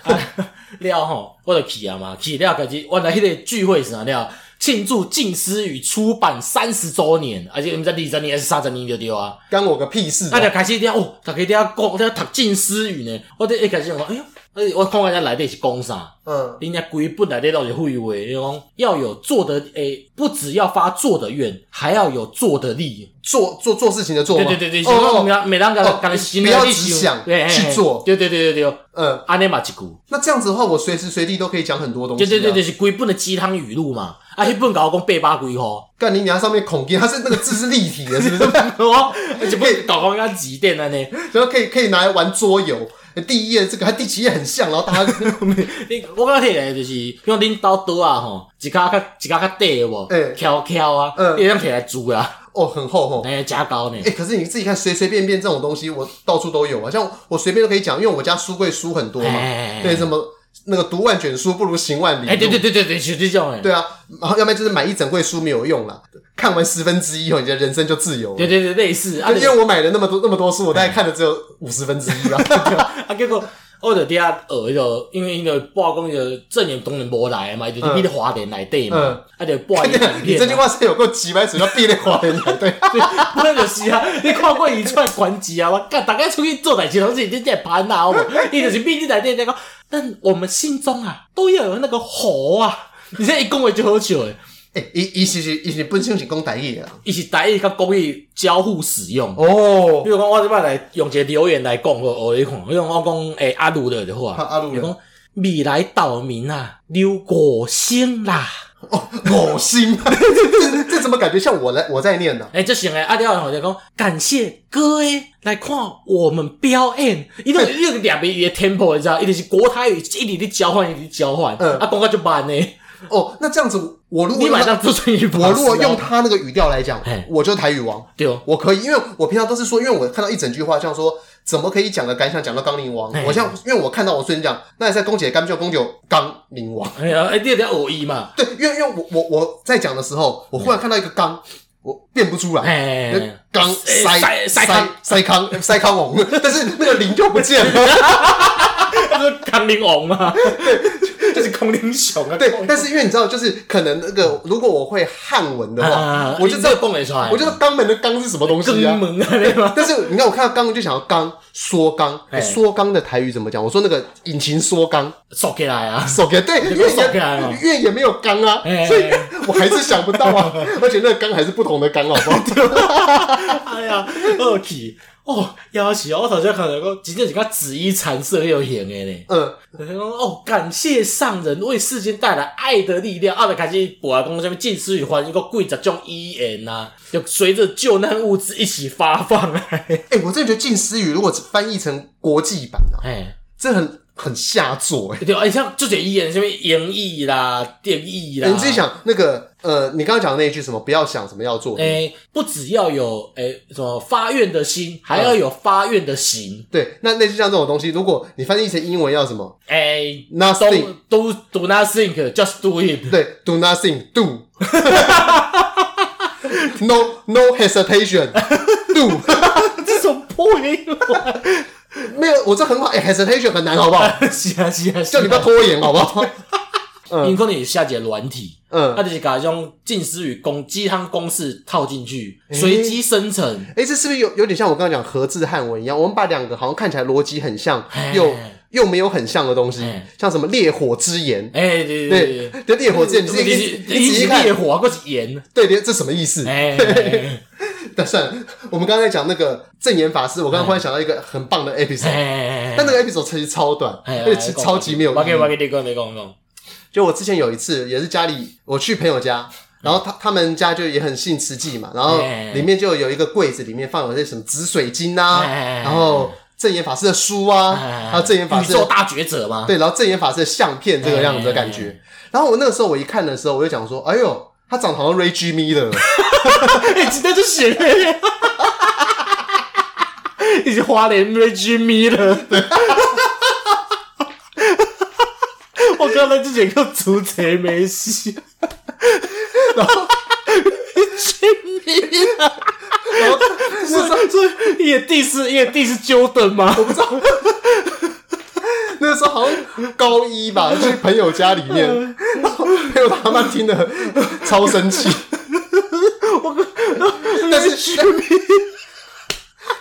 了吼，我就去啊嘛，去了，开始原来迄个聚会是啥了？庆祝《静思语》出版三十周年，而且你们在二十年还是三十年就对啊？干我个屁事！大家开始听哦，大家听讲在读《静思语》呢，我这一开始讲，哎呦。诶，我看人家来底是讲啥？嗯，人家规本来底都是废话，你讲要有做的诶，不只要发做的愿，还要有做的力，做做做事情的做。对对对对，哦，每当个个个心里只想去做。对对对对对，嗯，安尼嘛一句。那这样子的话，我随时随地都可以讲很多东西。对对对对，是规本的鸡汤语录嘛？啊，迄本搞我讲八百几吼，干你娘上面孔经，它是那个字是立体的，是不是？哦，而且可以搞搞人家几点了呢？然后可以可以拿来玩桌游。第一页这个，和第几页很像，然后大家，我感觉起来就是，因为恁兜桌啊吼，一卡较一卡较短的无，诶，翘翘啊，嗯，一样起来煮啊，哦，很厚吼，诶，加高呢，诶，可是你自己看，随随便便这种东西，我到处都有啊，像我随便都可以讲，因为我家书柜书很多嘛，对，什么。那个读万卷书不如行万里路。哎，对对对对对，就这种哎。对啊，然后要不然就是买一整柜书没有用了，看完十分之一以后，你的人生就自由了。对对对，类似。啊因为我买了那么多那么多书，我大概看了只有五十分之一吧。啊，结果我就底下学就，因为因为报公就证严当然无来嘛，就是闭在花莲内底嘛，啊就报一影你这句话是有够几百字要闭在花莲内底，那就是啊，你看过一串关机啊？我干，大家出去做代志拢是直接攀啊，我伊就是闭在内底那个。但我们心中啊，都要有那个火啊！你这一讲话就好笑诶。诶，伊伊是是伊是本身是讲台语啊，伊是台语甲国语交互使用哦。比如讲，我即摆来用一个留言来讲，我你看，比如我讲诶阿鲁的的话，阿鲁讲未来岛民啊，留五星啦。哦，恶心，这这怎么感觉像我来我在念呢？诶，这行哎，阿廖好像讲感谢各位来看我们表演，因为那个两边语的 tempo 你知道，一定是国台语一直的交换，一直交换，嗯，啊，讲话就慢呢。哦，那这样子，我如果你马上做成一，我如果用他那个语调来讲，我就是台语王，对哦，我可以，因为我平常都是说，因为我看到一整句话，像说。怎么可以讲的感想讲到刚陵王？我像，因为我看到我孙讲，那也在公姐干就公九刚陵王。哎呀，哎，第二条偶一嘛。对，因为因为我我我在讲的时候，我忽然看到一个刚，我变不出来。刚塞塞塞塞康塞康王，但是那个铃就不见了。他说刚陵王嘛。就是空灵熊啊！对，但是因为你知道，就是可能那个，如果我会汉文的话，我就知道蹦没出来。我就知道肛门的肛是什么东西啊？但是你看，我看到肛就想要肛缩肛，缩肛的台语怎么讲？我说那个引擎缩肛，缩起来啊，缩起来。对，因为因为也没有肛啊，所以我还是想不到啊。而且那个肛还是不同的肛，好不好？哎呀，二体。哦，要死！我头先看到讲，真正是讲紫衣禅色又型的呢。嗯，讲哦，感谢上人为世间带来爱的力量。啊，就开始播啊，讲什么静思语还一个贵族种医言呐，就随着救难物资一起发放。哎、欸，我真的觉得静思语如果翻译成国际版啊，哎，这很。很下作哎，对，哎，像这些语言，什么演绎啦、电译啦，你自己想那个呃，你刚刚讲的那一句什么？不要想什么要做，哎，不只要有哎什么发愿的心，还要有发愿的行。对，那类似像这种东西，如果你翻译成英文要什么？哎，nothing do do nothing just do it。对，do nothing do。No no hesitation do。这种破音 没有，我这很好。哎，hesitation 很难，好不好？是啊，是啊，叫你不要拖延，好不好？嗯，因为你下节软体，嗯，他就是把这种近似语公鸡汤公式套进去，随机生成。哎、欸，这是不是有有点像我刚刚讲和字汉文一样？我们把两个好像看起来逻辑很像，又又没有很像的东西，像什么烈火之炎？哎、欸，对对对，对，烈火之炎，你你你仔细看，烈火或是炎？对对，这什么意思？哎、欸，但算了，我们刚才讲那个正言法师，我刚刚忽然想到一个很棒的 episode，但那个 episode 其实超短，而且其实超级没有意义。就我之前有一次，也是家里我去朋友家，然后他他们家就也很信慈济嘛，然后里面就有一个柜子，里面放有些什么紫水晶啊，然后正言法师的书啊，还有正言法师做大觉者嘛，对，然后正言法师的相片这个样子的感觉。然后我那个时候我一看的时候，我就讲说，哎呦，他长得好像 Reggie Miller 了，你直接就写了，你是花莲 Reggie Miller 了。我刚才之前个主持没戏，然后去你啊！然后是说你也第四，你也第四 Jordan 吗？我不知道。那个时候好像高一吧，去朋友家里面，然后朋友他妈听得 超生气。我但是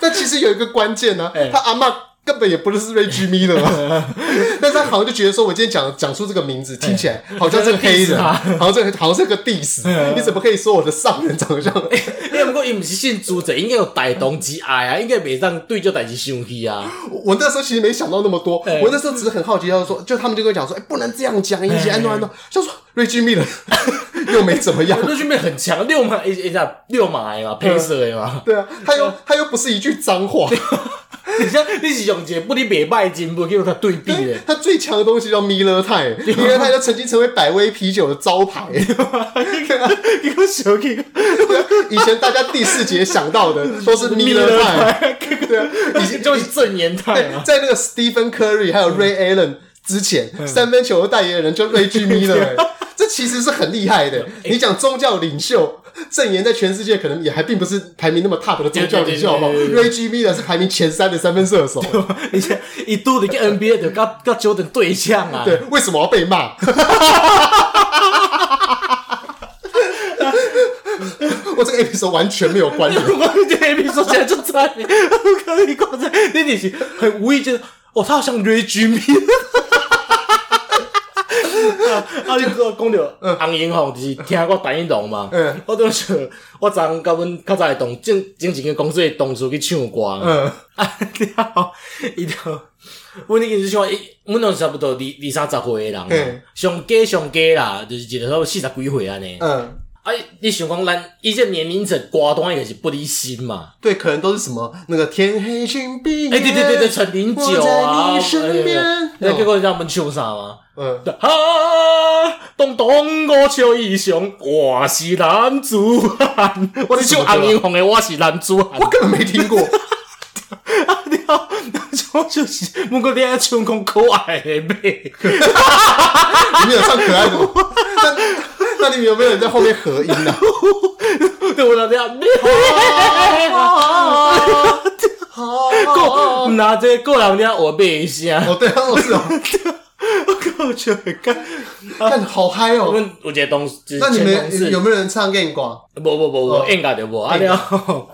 但其实有一个关键呢、啊，他阿妈。根本也不是 Reggie Miller 嘛，但是他好像就觉得说，我今天讲讲出这个名字，听起来好像是个黑人，好像这个好像是个 diss，你怎么可以说我的上人长相？因为不过伊不是姓朱，者应该有大同之爱啊，应该袂让对这代志生气啊。我那时候其实没想到那么多，我那时候只是很好奇，要说，就他们就跟我讲说，哎，不能这样讲，以前安诺安诺，就说瑞金密了又没怎么样，Reggie Miller 很强，六马一一下六码嘛，配色嘛，对啊，他又他又不是一句脏话。你像你是用一个不离别拜金不跟他对比的，他最强的东西叫米勒泰，米勒泰就曾经成为百威啤酒的招牌。以前大家第四节想到的都是米勒泰，对啊，以前就是正严泰。在那个 Stephen Curry 还有 Ray Allen 之前，三分球的代言人就 Reggie Miller，这其实是很厉害的。你讲宗教领袖。证言在全世界可能也还并不是排名那么 top 的宗教领袖，好不好？Reggie Miller 是排名前三的三分射手，而且一度的跟 NBA 的跟跟 Jordan 对象啊。对，为什么要被骂？我这个 episode 完全没有关联。我这个 episode 现在就在，我可以讲在，那你是很无意间，哦，他好像 Reggie Miller。啊！你做讲着红英雄，就是听我陈一龙嘛？嗯，我都想我昨甲阮较早的同正正经个公司的同事去唱歌。嗯，啊，了后伊就，阮已经是像伊，阮拢差不多二二三十岁诶人，嗯，上加上加啦，就是一个差不多四十几岁安尼。嗯，啊，你想讲咱以前年龄层歌单也是不离心嘛？对，可能都是什么那个天黑请闭眼，哎，对对对对，陈零九啊，你身边，那结果你知道我们唱啥吗？嗯，哈，东东我笑一雄，我是男子汉。我是唱红英红的，我是男子汉。我根本没听过。啊，你好，我就是，不过你爱唱讲可爱的妹。你没有唱可爱的吗？那那你们有没有人在后面合音呢？我那边，过拿这过两天我背一下。哦，对啊，我是哦。我觉得干，干好嗨哦！我们有一个同事，那你们有没有人唱给你挂？不不不不，应该就无。啊了，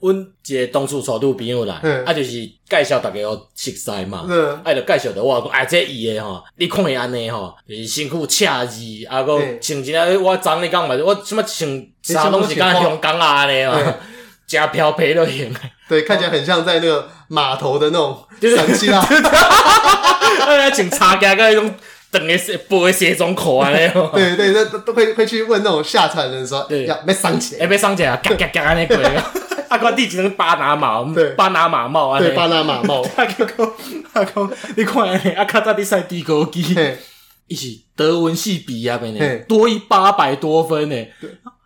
阮一个同事带女朋友来，啊就是介绍大家要熟悉嘛。啊就介绍的我讲，哎这伊诶吼，你看伊安尼吼，就是身躯赤字，啊个穿一个我昨你讲嘛，我什么穿啥拢是敢香港啊安尼嘛，加漂皮都行。对，看起来很像在那个码头的那种神气啊。啊，穿插加个迄种长的是背西装裤啊，那种。对对，那都会会去问那种下船的人说，要要上起来，要上起来，嘎嘎嘎那个。啊，我弟只能巴拿马，对，巴拿马帽啊，对，巴拿马帽。他讲，阿哥，你看，阿，卡扎比赛低高机，伊是德文系毕业的呢，多一八百多分呢。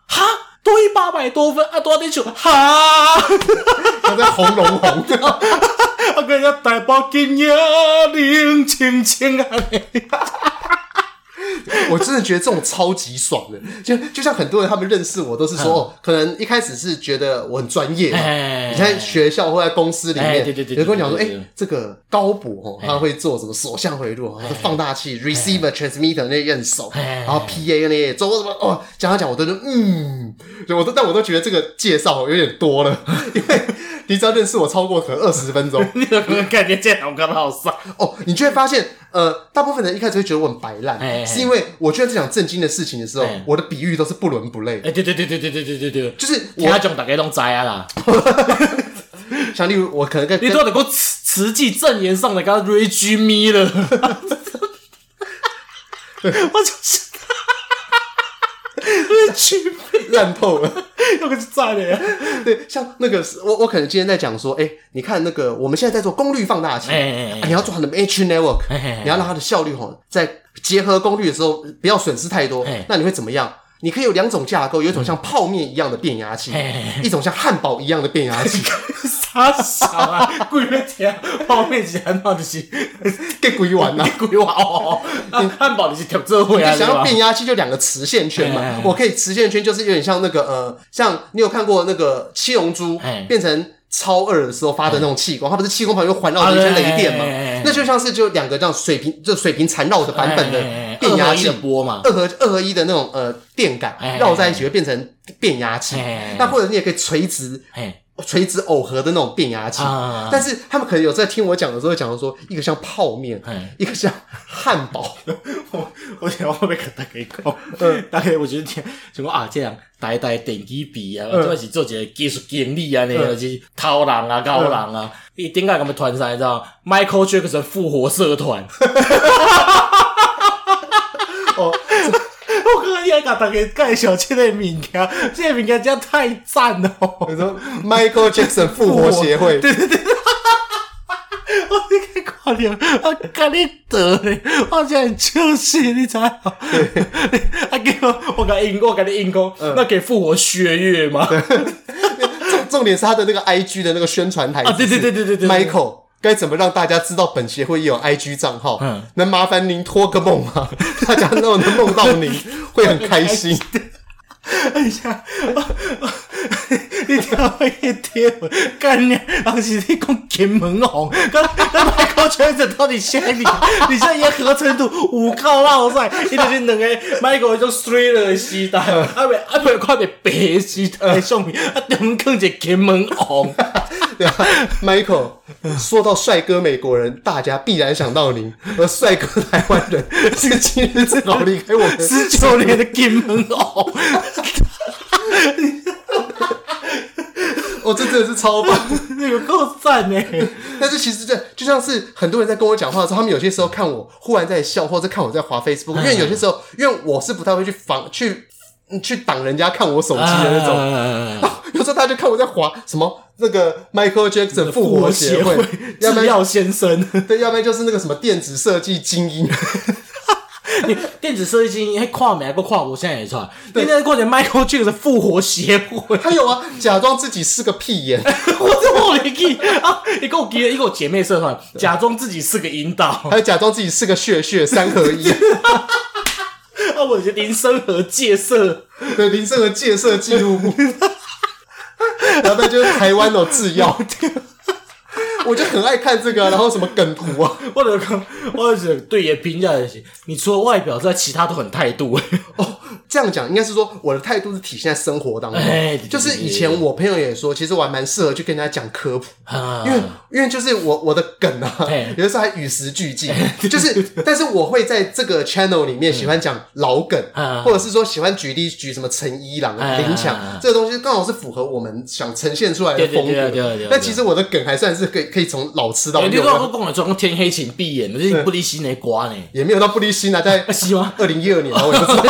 哈，多一八百多分啊，多少点球？哈，他在红龙红。啊！个要大包金呀，冷清清啊！我真的觉得这种超级爽的，就就像很多人他们认识我都是说，哦，可能一开始是觉得我很专业嘛，你在学校或在公司里面，对对对，有跟我讲说，哎，这个高博哦，他会做什么锁相回路，放大器，receiver transmitter 那些认手，然后 PA 那些做什么哦，讲他讲我都是嗯，我都但我都觉得这个介绍有点多了，因为你只要认识我超过可能二十分钟，你有没有感觉见我刚刚好帅哦，你就会发现，呃，大部分人一开始会觉得我很白烂，是因为我居然在讲震惊的事情的时候，我的比喻都是不伦不类。哎，对对对对对对对对对，就是我讲大家都知啊啦。像例如我可能跟你都能够慈济正言上的跟他 rage me 了，我就是。去烂透了，又个是炸的呀！对，像那个我我可能今天在讲说，哎、欸，你看那个我们现在在做功率放大器，哎哎哎，你要做它的 H network，你要让它的效率吼，在结合功率的时候不要损失太多，那你会怎么样？你可以有两种架构，有一种像泡面一样的变压器，一种像汉堡一样的变压器。啥傻啊？贵了天！泡面是汉堡就是 给鬼玩呐，鬼玩哦！汉堡你是调啊？你想要变压器就两个磁线圈嘛？我可以磁线圈就是有点像那个呃，像你有看过那个七龙珠变成超二的时候发的那种气功，它不是气功旁边环绕着一些雷电嘛？那就像是就两个这样水平就水平缠绕的版本的变压器波嘛，二合二合一的那种呃电感绕在一起会变成变压器。那或者你也可以垂直。垂直耦合的那种变压器，但是他们可能有在听我讲的时候讲说，一个像泡面，一个像汉堡。我 我想后面跟大家讲，嗯，大概我觉得听什么啊，这样台台电机比啊，这是做一个技术经理啊，那个是偷人啊、搞人啊，你顶下他们团上你知道，Michael Jackson 复活社团。哦。我刚刚也给大家介绍这个物件，这个物件真太赞了。你说 Michael Jackson 复活协会？对对对，我你看看了，我跟你得嘞，我真很笑死，你知道？啊给我，我给你，我给你硬攻，那可以复活血月吗？重重点是他的那个 IG 的那个宣传台啊，对对对对对对，Michael。该怎么让大家知道本协会也有 IG 账号？嗯，能麻烦您托个梦吗？大家都能梦到您，会很开心。哎呀，你听我一天，干你，当时你讲金门红，刚刚麦克圈子到底谁你？你现在也合成度五靠老帅，伊就是两个麦克一种 thriller 的时代，阿未阿未看的白时代相片，啊，中间一个金门红。对啊，Michael 说到帅哥美国人，大家必然想到你；而帅哥台湾人，是今日正好离开我们十九年的金门哦。哦，这真的是超棒，那个够赞呢。但是其实这就像是很多人在跟我讲话的时候，他们有些时候看我忽然在笑，或者看我在滑 Facebook，因为有些时候，因为我是不太会去防去。去挡人家看我手机的那种，啊、有时候他就看我在滑什么那个 Michael Jackson 复活协会，制药先生，对，要不然就是那个什么电子设计精英，你电子设计精英还跨美还不跨国，现在也错。对，现在过年 Michael Jackson 复活协会，还有啊，假装自己是个屁眼，我是我连记啊，你给我给了一个姐妹社团，假装自己是个引导，还有假装自己是个血血三合一。啊，我是林森和戒色，对，林森和戒色记录部，然后那就是台湾的制药，我就很爱看这个、啊，然后什么梗图啊，或者或者对也评价也行，你除了外表之外，其他都很态度。哦。这样讲应该是说我的态度是体现在生活当中，就是以前我朋友也说，其实我还蛮适合去跟人家讲科普，因为因为就是我我的梗啊，有的时候还与时俱进，就是但是我会在这个 channel 里面喜欢讲老梗，或者是说喜欢举例举什么陈一郎、啊林强这个东西，刚好是符合我们想呈现出来的风格。但其实我的梗还算是可以可以从老吃到幼。你刚刚跟我说天黑请闭眼，就是不离心的瓜呢，也没有到不离心啊，在 希望二零一二年我也不知道。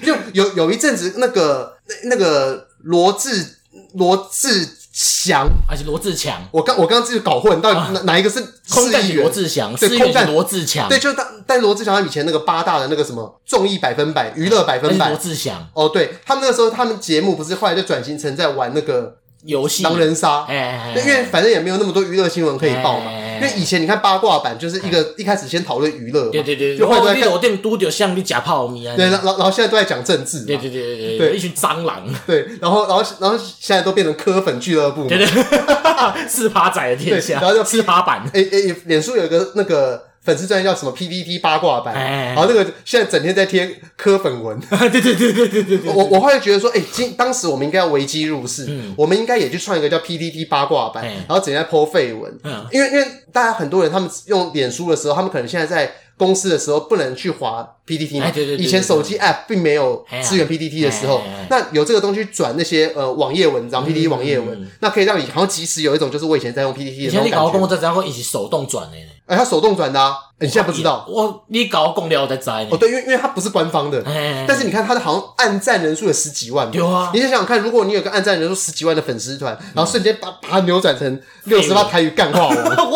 就有有一阵子，那个那那个罗志罗志祥还是罗志强？我刚我刚刚自己搞混，到底哪哪一个是空干罗志祥？对，空干罗志强。对，就但但罗志祥他以前那个八大的那个什么综艺百分百、娱乐百分百，罗志祥。哦，对他们那个时候，他们节目不是后来就转型成在玩那个游戏狼人杀？哎，因为反正也没有那么多娱乐新闻可以报嘛。因为以前你看八卦版就是一个一开始先讨论娱乐，对对对，就后来你楼顶拄着像你假泡米啊，对，然后然后现在都在讲政治，对对对对对，一群蟑螂，对，然后然后然后现在都变成科粉俱乐部，对对，四趴仔的天下，然后就四趴版，诶诶，脸书有一个那个。粉丝专页叫什么？PPT 八卦版，然后那个现在整天在贴科粉文，对对对对对对我我会觉得说，哎，今当时我们应该要危机入市，我们应该也去创一个叫 PPT 八卦版，然后整天在 po 废文，因为因为大家很多人他们用脸书的时候，他们可能现在在公司的时候不能去滑 PTT 嘛，以前手机 App 并没有支援 PPT 的时候，那有这个东西转那些呃网页文章，PPT 网页文，那可以让你好像即时有一种就是我以前在用 PPT 的那种感觉。以前你搞公司这样会一起手动转的。哎，他手动转的啊！你现在不知道？我你搞公聊在在哦，对，因为因为它不是官方的，但是你看他的好像按赞人数有十几万，有啊！你想想看，如果你有个按赞人数十几万的粉丝团，然后瞬间把把它扭转成六十八台语干话王，哦，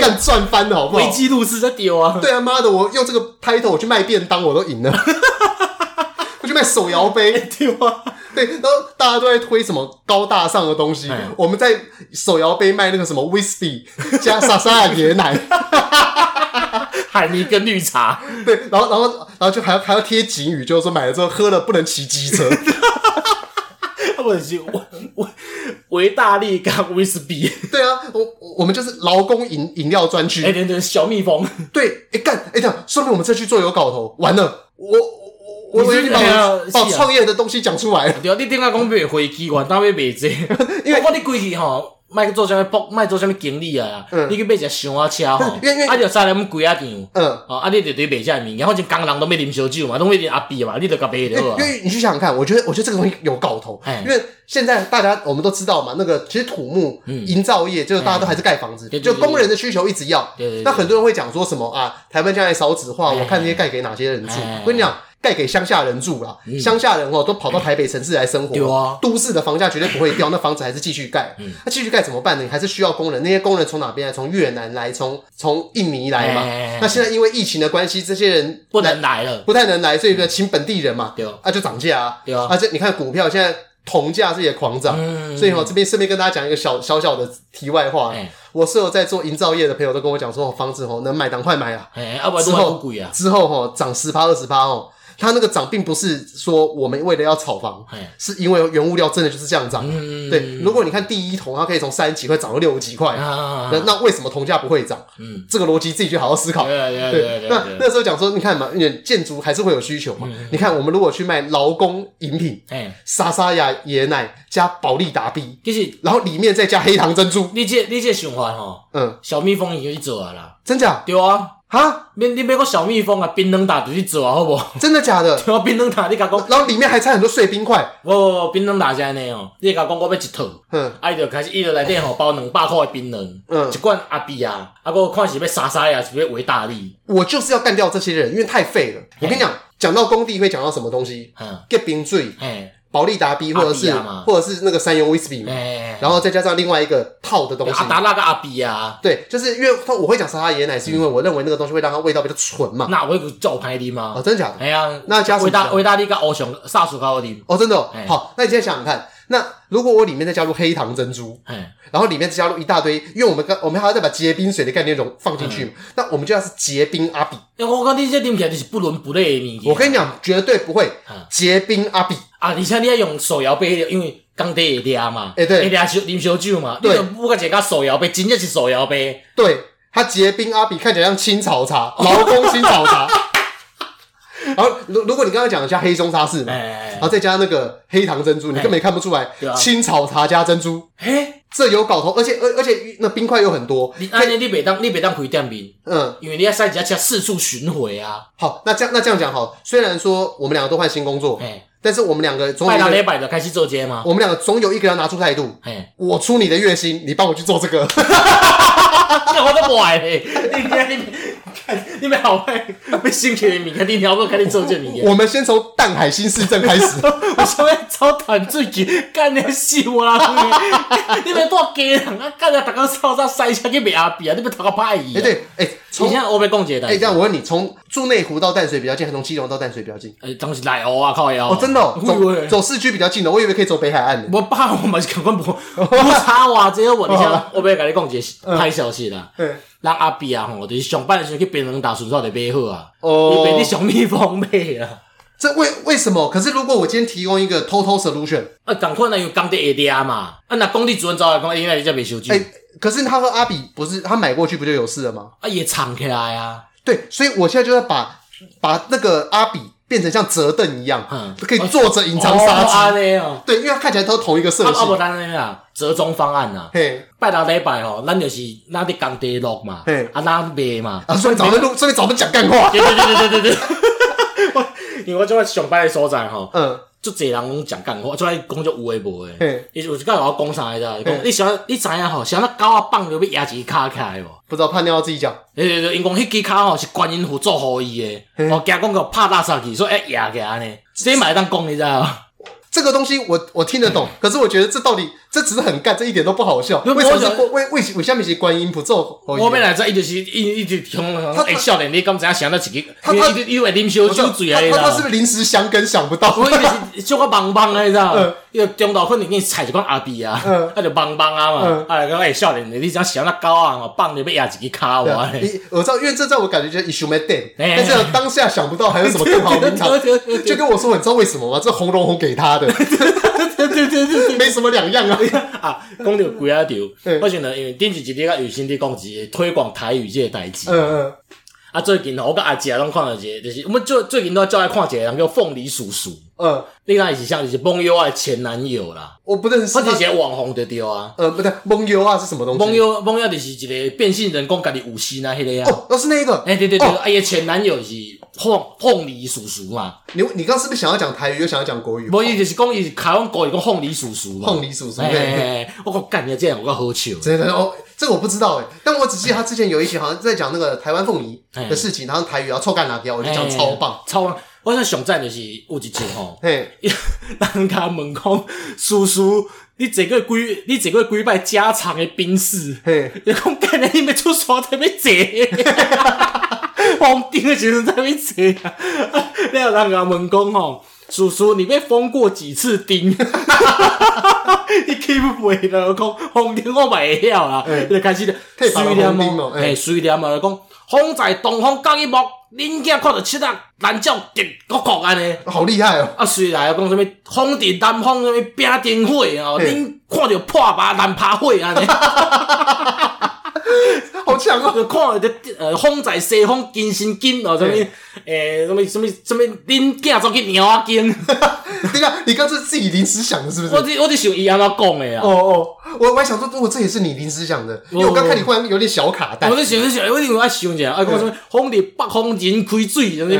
干赚翻了，好不好？危机入市在丢啊！对啊，妈的，我用这个 title 我去卖便当，我都赢了。我去卖手摇杯，丢啊！对，然后大家都在推什么高大上的东西，我们在手摇杯卖那个什么 whisky 加莎莎亚椰奶。海尼跟绿茶，对，然后然后然后就还要还要贴警语，就是说买了之后喝了不能骑机车，不能骑维维维大利跟威士忌，对啊，我我们就是劳工饮饮料专区，哎对对，小蜜蜂，对，哎干，哎这样说明我们这去做有搞头，完了，我我我有点把把创业的东西讲出来了，对啊，你顶下讲卖飞机，我当要卖这，因为我你规矩吼。卖做啥物博，卖做啥物经理啊？你去买一只箱啊车吼，啊，就塞了么贵啊场，嗯，哦，啊，你就对卖这物件，反正工人都没啉烧酒嘛，都没啉阿碧嘛，你就甲买了。因为你去想想看，我觉得，我觉得这个东西有搞头，因为现在大家我们都知道嘛，那个其实土木营造业就是大家都还是盖房子，就工人的需求一直要，那很多人会讲说什么啊？台湾将来少子化，我看这些盖给哪些人住？我跟你讲。盖给乡下人住啦，乡下人哦都跑到台北城市来生活，都市的房价绝对不会掉，那房子还是继续盖。那继续盖怎么办呢？你还是需要工人，那些工人从哪边来？从越南来，从从印尼来嘛。那现在因为疫情的关系，这些人不能来了，不太能来，所以就请本地人嘛。啊，就涨价啊。啊，这你看股票现在铜价是也狂涨，所以哦这边顺便跟大家讲一个小小小的题外话。我室友在做营造业的朋友都跟我讲说，房子哦能买赶快买啊。之后之后哦涨十趴二十趴哦。它那个涨并不是说我们为了要炒房，是因为原物料真的就是这样涨。对，如果你看第一桶，它可以从三十几块涨到六十几块，那那为什么铜价不会涨？嗯，这个逻辑自己去好好思考。对对对。那那时候讲说，你看嘛，因为建筑还是会有需求嘛。你看，我们如果去卖劳工饮品，莎莎雅椰奶加保利达 B，就是，然后里面再加黑糖珍珠。你这你这循环哦，嗯，小蜜蜂已经去做了啦，真假？丢啊。啊！你你买个小蜜蜂啊，冰冷打就去做啊，好不？真的假的？对啊，冰冷打你甲讲，然后里面还掺很多碎冰块。哦，冰冷打是安尼哦，你甲讲我要一套，嗯，啊伊就开始伊就内底吼包两百块的冰冷，嗯，一罐阿比啊，啊个看是要莎莎呀，是要维大利。我就是要干掉这些人，因为太废了。我跟你讲，讲到工地会讲到什么东西？嗯，结冰水。哎。保利达 B 或者是或者是那个三元威士忌嘛，然后再加上另外一个套的东西。阿达那个阿比啊，对，就是因为他我会讲沙拉椰奶，是因为我认为那个东西会让它味道比较纯嘛。那我会叫牌的吗？哦，真的假的？哎呀，那加什么？维大维大利跟欧熊杀鼠高的哦，真的哦好。那你现在想想看，那如果我里面再加入黑糖珍珠，然后里面再加入一大堆，因为我们刚我们还要再把结冰水的概念融放进去，那我们就要是结冰阿比。我讲你这听起来就是不伦不类的物件。我跟你讲，绝对不会结冰阿比。啊！而且你要用手摇杯，因为工地会抓嘛，会抓烧啉烧酒嘛。对，不过一个手摇杯，真正是手摇杯。对，它结冰阿比看起来像青草茶，劳工青草茶。然后，如如果你刚刚讲的加黑松沙士嘛，然后再加那个黑糖珍珠，你根本看不出来。青草茶加珍珠，嘿，这有搞头，而且而而且那冰块又很多。你那你你别当你别当开店名，嗯，因为你要三家车四处巡回啊。好，那这样那这样讲好，虽然说我们两个都换新工作，但是我们两个总有一个礼拜就开始做街吗？我们两个总有一个人拿出态度。嘿，我出你的月薪，你帮我去做这个。我都不爱你，你你你们好坏，被新起的名，肯定你要不要开始做这名？我们先从淡海新市镇开始。我想要超谈最近干那死我啦！你们多家人啊，干了大家扫扫塞车去卖阿比啊！你们头壳歹伊。哎对，哎，从现在我被共结的。哎，这样我问你，从住内湖到淡水比较近，还是从基隆到淡水比较近？哎，当时来哦啊，靠腰。哦，真的，走走市区比较近的，我以为可以走北海岸。我怕我们赶快不不差哇！这个问题，我不要跟你共结拍消息啦。嗯。让阿比啊吼，就是上班的时候去槟城大顺手就买好啊，哦，你被你小蜜蜂背啊。这为为什么？可是如果我今天提供一个 total solution，啊，赶快呢有工地 ADR 嘛，啊，那工地主任找来讲，因为人家没修机。哎，可是他和阿比不是他买过去不就有事了吗？啊，也藏起来啊。对，所以我现在就要把把那个阿比变成像折凳一样，嗯，可以坐着隐藏杀机。哦，对，因为它看起来都同一个设计。啊，不单那啊折中方案啊。嘿，拜六礼拜吼，咱就是咱伫工地录嘛，嘿，啊，咱卖嘛。啊，所以找的录，所以找的讲干话。对对对对对对。因为我就会上班的所在吼，嗯，就侪人讲干话，就来讲就有诶无诶。伊就有时甲我讲啥来着？讲你想你知影吼，想那狗仔放着要压一支卡起来无？不知道，判掉自己讲。对对对，因讲迄支卡吼是观音佛做互伊诶，哦，惊讲个拍大煞去，所以爱压起来呢。谁买当讲你知道？这个东西我我听得懂，可是我觉得这到底这只是很干，这一点都不好笑。为什么为为为为下面是观音不做？我本来这一直是一一直听，哎，笑脸你刚才想到几个？他他因为啉烧酒醉啊，他他是不是临时想梗想不到？我以为是做个棒棒的，你知道？因为中岛可能给你踩一个阿弟啊，他就棒棒啊嘛。哎，讲哎，笑脸你只要想到高啊，棒你被压几个卡哇？我知道，因为这在我感觉就是 issue 但是当下想不到还有什么更好名堂，就跟我说，你知道为什么吗？这红龙红给他的。对对对对，没什么两样啊！啊，讲到几啊条，我想呢，因为顶一日甲有心伫讲一个推广台语即个代志。嗯嗯。啊，最近吼，我甲阿姐拢看到一个，就是我们最最近都要叫来看一个人叫凤梨叔叔。嗯。你看是像就是梦游啊前男友啦。我不认识。他是一个网红的对啊。呃，不对，梦游啊是什么东西？梦游梦游就是一个变性人讲家己有心啊，迄个啊。哦，都是那个。哎，对对对，哎呀，前男友是。凤凤梨叔叔嘛？你你刚刚是不是想要讲台语，又想要讲国语？无，伊就是讲伊台湾国语讲凤梨叔叔嘛。凤梨叔叔，对，我讲干你这样，我讲好笑。真的哦，这个我不知道哎，但我只记得他之前有一期好像在讲那个台湾凤梨的事情，然后台语要臭干哪条，我就讲超棒，超棒。我想上赞就是有一集吼，嘿，人家问讲叔叔，你这个几你这个几摆加长的兵士，嘿，你讲干你没出耍特别济。封顶的时阵在那边坐啊，你有人甲问讲吼，叔叔你被封过几次钉？你记不会了？讲封顶我袂晓啦，就开始碎念嘛，哎，水念嘛，讲风在东方刚一幕，恁囝看到七啊蓝鸟直国国安尼，好厉害哦！啊，随来讲什么风在南方什么冰灯火哦，恁看到破把烂趴火安尼。好强啊！就看着呃，风在西风金心金哦，什么诶，什么什么什么，恁囝走去鸟仔经。对啊，你刚是自己临时想的，是不是？我我就想伊安怎讲的啊。哦哦，我我还想说，如果这也是你临时想的，因为我刚看你忽然有点小卡带。我就想就想，我一定爱想一下，啊，讲什么风在北方人开水，什么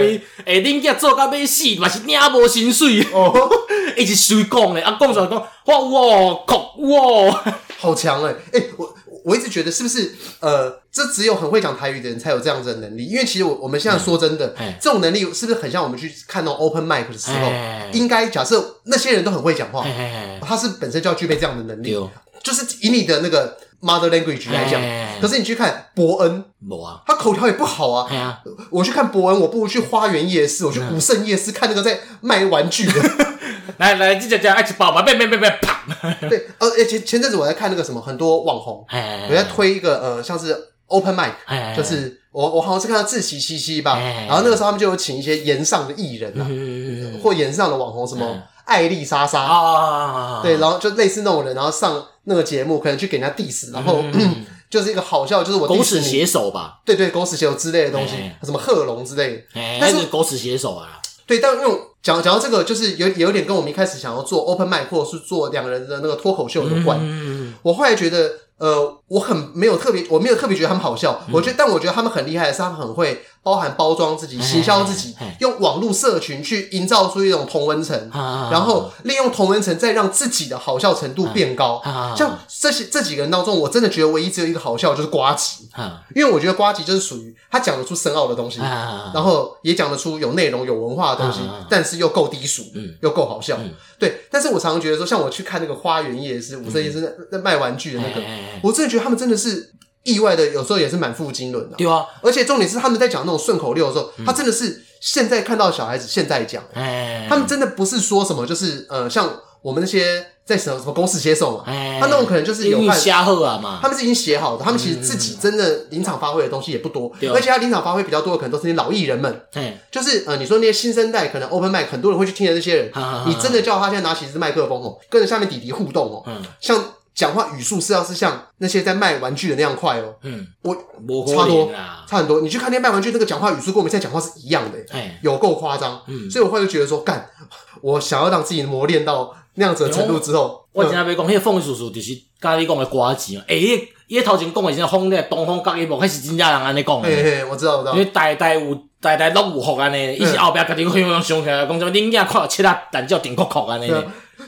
诶，恁囝做到要死，嘛是领无薪水。哦，一直随讲的，啊，讲出来讲，哇哇，酷哇，好强诶，诶，我。我一直觉得是不是呃，这只有很会讲台语的人才有这样子的能力？因为其实我我们现在说真的，这种能力是不是很像我们去看那种 open mic 的时候，应该假设那些人都很会讲话，他是本身就要具备这样的能力，就是以你的那个 mother language 来讲。可是你去看伯恩，他口条也不好啊。我去看伯恩，我不如去花园夜市，我去古圣夜市看那个在卖玩具的。来来，这这这，爱吃饱嘛？别别别别，啪！对，呃，前前阵子我在看那个什么，很多网红，我在推一个呃，像是 open mic，就是我我好像是看到自习七七吧，然后那个时候他们就有请一些炎上的艺人啊，或炎上的网红，什么艾丽莎莎啊，对，然后就类似那种人，然后上那个节目，可能去给人家 diss，然后 就是一个好笑，就是我狗屎写手吧，对对，狗屎写手之类的东西，什么贺龙之类的，但是狗屎写手啊，对，但用。讲讲到这个，就是有有点跟我们一开始想要做 open mic 或者是做两人的那个脱口秀有关。嗯、我后来觉得，呃，我很没有特别，我没有特别觉得他们好笑。嗯、我觉得，但我觉得他们很厉害的是，他们很会包含包装自己、行销自己，用网络社群去营造出一种同温层，然后利用同温层再让自己的好笑程度变高。像这些这几个人当中，我真的觉得唯一只有一个好笑就是瓜吉，因为我觉得瓜吉就是属于他讲得出深奥的东西，然后也讲得出有内容、有文化的东西，但是又够低俗，又够好笑。对，但是我常常觉得说，像我去看那个花园夜市，五色夜市那那卖玩具的那个，我真的觉得他们真的是。意外的，有时候也是满腹经纶的。对啊，而且重点是他们在讲那种顺口溜的时候，他真的是现在看到小孩子现在讲，他们真的不是说什么，就是呃，像我们那些在什么什么公司接受嘛，他那种可能就是有瞎喝啊嘛，他们是已经写好的，他们其实自己真的临场发挥的东西也不多，而且他临场发挥比较多的可能都是那些老艺人们，就是呃，你说那些新生代可能 open mic 很多人会去听的那些人，你真的叫他现在拿起一支麦克风哦，跟着下面弟弟互动哦，像。讲话语速是要是像那些在卖玩具的那样快哦，嗯，我差多差很多。你去看那些卖玩具那个讲话语速，跟我们现在讲话是一样的，哎，有够夸张。嗯，所以我后来就觉得说，干，我想要让自己磨练到那样子的程度之后，我今天要讲，那个凤叔叔就是刚才你讲的呱吉嘛。哎，伊头前讲的是风的东方角一幕，还是真正人安尼讲的。嘿嘿，我知道，我知道。因为代代有代代拢有福安尼，伊是后壁家己去用想起来讲什么，恁囝看到七啊，但叫顶扣扣安尼。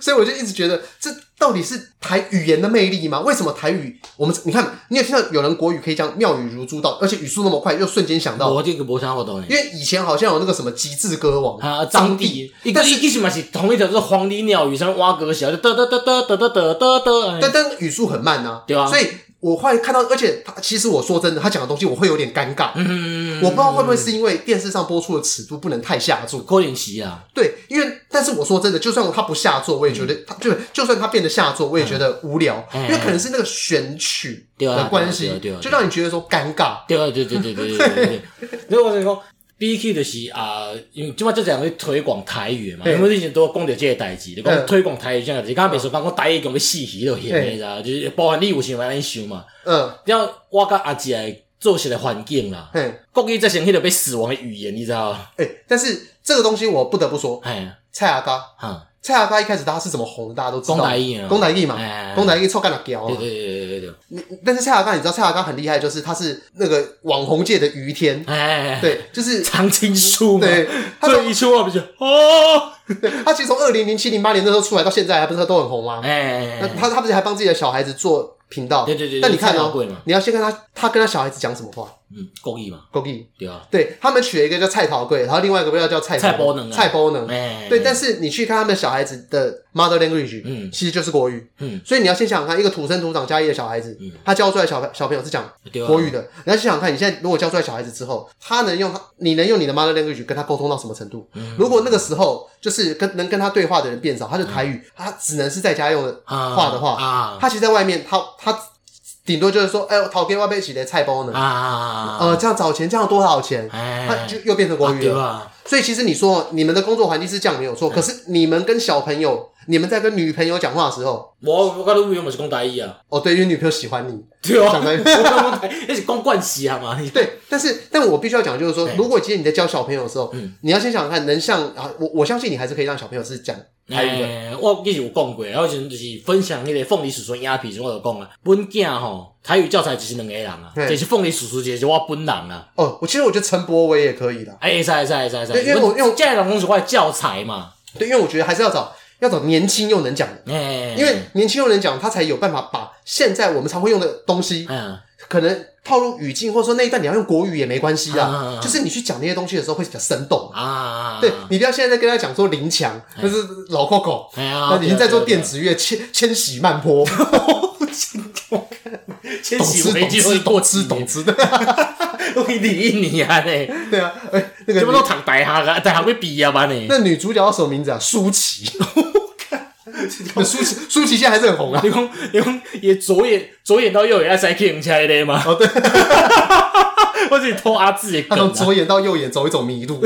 所以我就一直觉得这。到底是台语言的魅力吗？为什么台语我们你看，你也听到有人国语可以讲妙语如珠到，而且语速那么快，又瞬间想到。我这个没想过，因为以前好像有那个什么极致歌王啊，张帝，但是一起嘛是同一条，就是黄鹂鸟语，上面挖格小，就嘚嘚嘚嘚嘚嘚嘚嘚嘚，但但语速很慢呐，对啊，所以。我会看到，而且他其实我说真的，他讲的东西我会有点尴尬。嗯，我不知道会不会是因为电视上播出的尺度不能太下作。郭林奇啊，对，因为但是我说真的，就算他不下作，我也觉得他就就算他变得下作，我也觉得无聊，因为可能是那个选曲的关系，就让你觉得说尴尬。对对对对对对对。如果我跟你说。B K 就是啊，因为今麦就讲去推广台语嘛，因为以前都讲着这个代志，就讲推广台语，这样子。刚刚别说讲讲台语讲个死鱼都现，你知道，就是包含你有想来想嘛。嗯，然后我甲阿姐做起来环境啦，国语在现在被死亡的语言，你知道？哎，但是这个东西我不得不说，哎，蔡阿嘎，哈。蔡阿嘎一开始他是怎么红的，大家都知道。讲台语啊，讲台语嘛，讲台艺臭干了屌。对对对对对对。但是蔡阿嘎，你知道蔡阿嘎很厉害，就是他是那个网红界的于天。哎，对，就是常青树。对，他这一出话不就哦？他其实从二零零七零八年那时候出来到现在，还不是都很红吗？哎，那他他不是还帮自己的小孩子做频道？对对对。但你看哦，你要先看他，他跟他小孩子讲什么话？嗯，国语嘛，国语。对啊，对他们取了一个叫蔡桃贵，然后另外一个叫叫蔡蔡波能，蔡波能，对，但是你去看他们小孩子的 mother language，嗯，其实就是国语，嗯，所以你要先想想看，一个土生土长嘉义的小孩子，他教出来小小朋友是讲国语的，你要先想想看，你现在如果教出来小孩子之后，他能用他，你能用你的 mother language 跟他沟通到什么程度？如果那个时候就是跟能跟他对话的人变少，他的台语他只能是在家用的话的话，啊，他其实在外面他他。顶多就是说，哎，我讨给我买起的菜包呢，啊，呃，这样找钱，这样多少钱？哎，他就又变成国语了。所以其实你说你们的工作环境是这样没有错，可是你们跟小朋友，你们在跟女朋友讲话的时候，我我跟女朋友是讲台语啊。哦，对，因为女朋友喜欢你，对啊，讲台语，那是光惯习好吗？对，但是但我必须要讲，就是说，如果今天你在教小朋友的时候，你要先想想看，能像啊，我我相信你还是可以让小朋友是讲台语的。我以前有讲过，然后就是分享那个凤梨叔叔鸭皮，我就讲啊，本囝吼台语教材只是两个人啊，就是凤梨叔叔，就是我本人啊。哦，我其实我觉得陈柏伟也可以的。哎，是是是是是，因为我用。这种东西，我教材嘛，对，因为我觉得还是要找要找年轻又能讲的，因为年轻又能讲，他才有办法把现在我们常会用的东西，嗯，可能套入语境，或者说那一段你要用国语也没关系啊，就是你去讲那些东西的时候会比较生动啊。对，你不要现在在跟他讲说林强，那是老 Coco，那已经在做电子乐，千千禧慢坡，千禧回去会多吃懂吃的。都可以理一你啊！嘞，对啊，哎，那个什么都躺白哈啊，大下会比啊吧？你那女主角叫什么名字啊？舒淇。舒淇，舒淇现在还是很红啊！你讲，你讲，也左眼左眼到右眼要塞 king 起来的吗？哦，对，或者你偷阿志，他从左眼到右眼走一走迷路。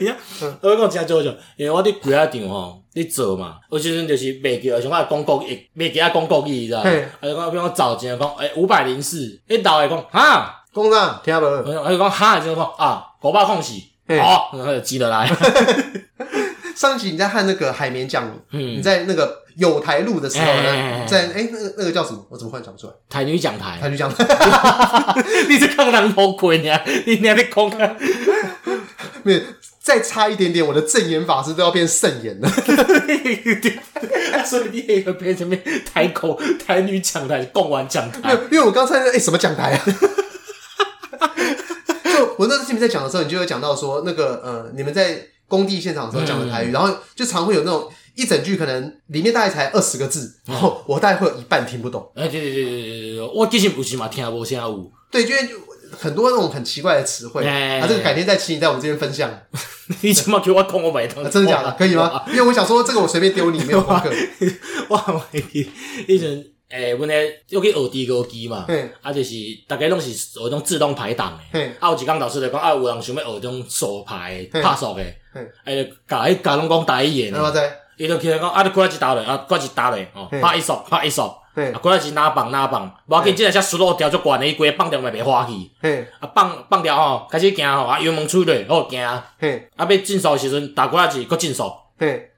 你看，我讲真做做，因为我伫柜仔场吼，你做嘛，有时阵就是袂记，像我讲国语，袂记啊讲国语，你知道？啊，就讲比如讲找钱讲，诶五百零四，一倒来讲哈，讲啥？听无？还有讲哈，就讲啊，五百空四，好，然后就记落来。上一集你在和那个海绵讲，嗯，你在那个有台录的时候呢，在哎那个那个叫什么？我怎么忽然讲出来？台女讲台，台女讲台，你是看人头盔呀？你你还没空啊？没有，再差一点点，我的正言法师都要变圣言了。所以你也会变成台口台女讲台，贡丸讲台。因为我刚才哎什么讲台啊？就我那时候听你在讲的时候，你就会讲到说那个呃，你们在。工地现场的时候讲的台语，嗯、然后就常会有那种一整句可能里面大概才二十个字，然后我大概会有一半听不懂。哎、嗯，对对对对对对，我之前不是嘛，听不下有。对，因为很多那种很奇怪的词汇，嗯、啊，这个改天再请你在我们这边分享。你怎么给我讲我买东西？真的假的？可以吗？因为我想说，这个我随便丢你，没有功课。我买以前。诶，阮诶要去学低高机嘛，啊，就是大家拢是学种自动排档诶，啊，有一工老师就讲，啊，有人想要学种手排拍手诶，诶，甲迄甲拢讲台语诶，伊就起来讲，啊，你过来一打咧，啊，过来一打落，哦，拍一速，拍一速，啊，过来是哪棒哪棒，无要紧，即个只速度调足悬诶，伊规个放掉嘛袂花去，啊，放放掉吼，开始行吼，啊，油门出来，好行，啊，要进速诶时阵，打过来是搁进速，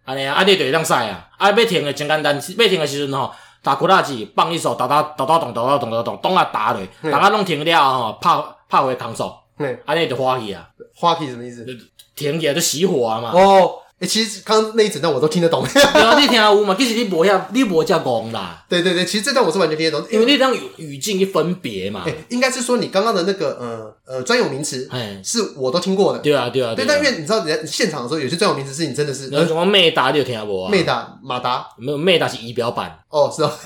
安尼啊，啊，你就会当驶啊，啊，要停诶真简单，要停诶时阵吼。打鼓大机，放一首，哒哒哒哒咚哒哒咚哒咚，咚啊打嘞，大家拢停了吼，拍拍回空手，安尼就欢喜啊，欢喜什么意思？田野都熄火了嘛。诶、欸，其实刚刚那一整段我都听得懂。对啊，你听有嘛？其实你无遐，你无遮讲啦。对对对，其实这段我是完全听得懂，因为你这样语境一分别嘛。诶、欸，应该是说你刚刚的那个呃呃专有名词，哎，是我都听过的。对啊对啊。对，但因为你知道，你在现场的时候，有些专有名词是你真的是。那什么迈达你有听过啊？迈达、马达，没有迈达是仪表板。哦，是哦。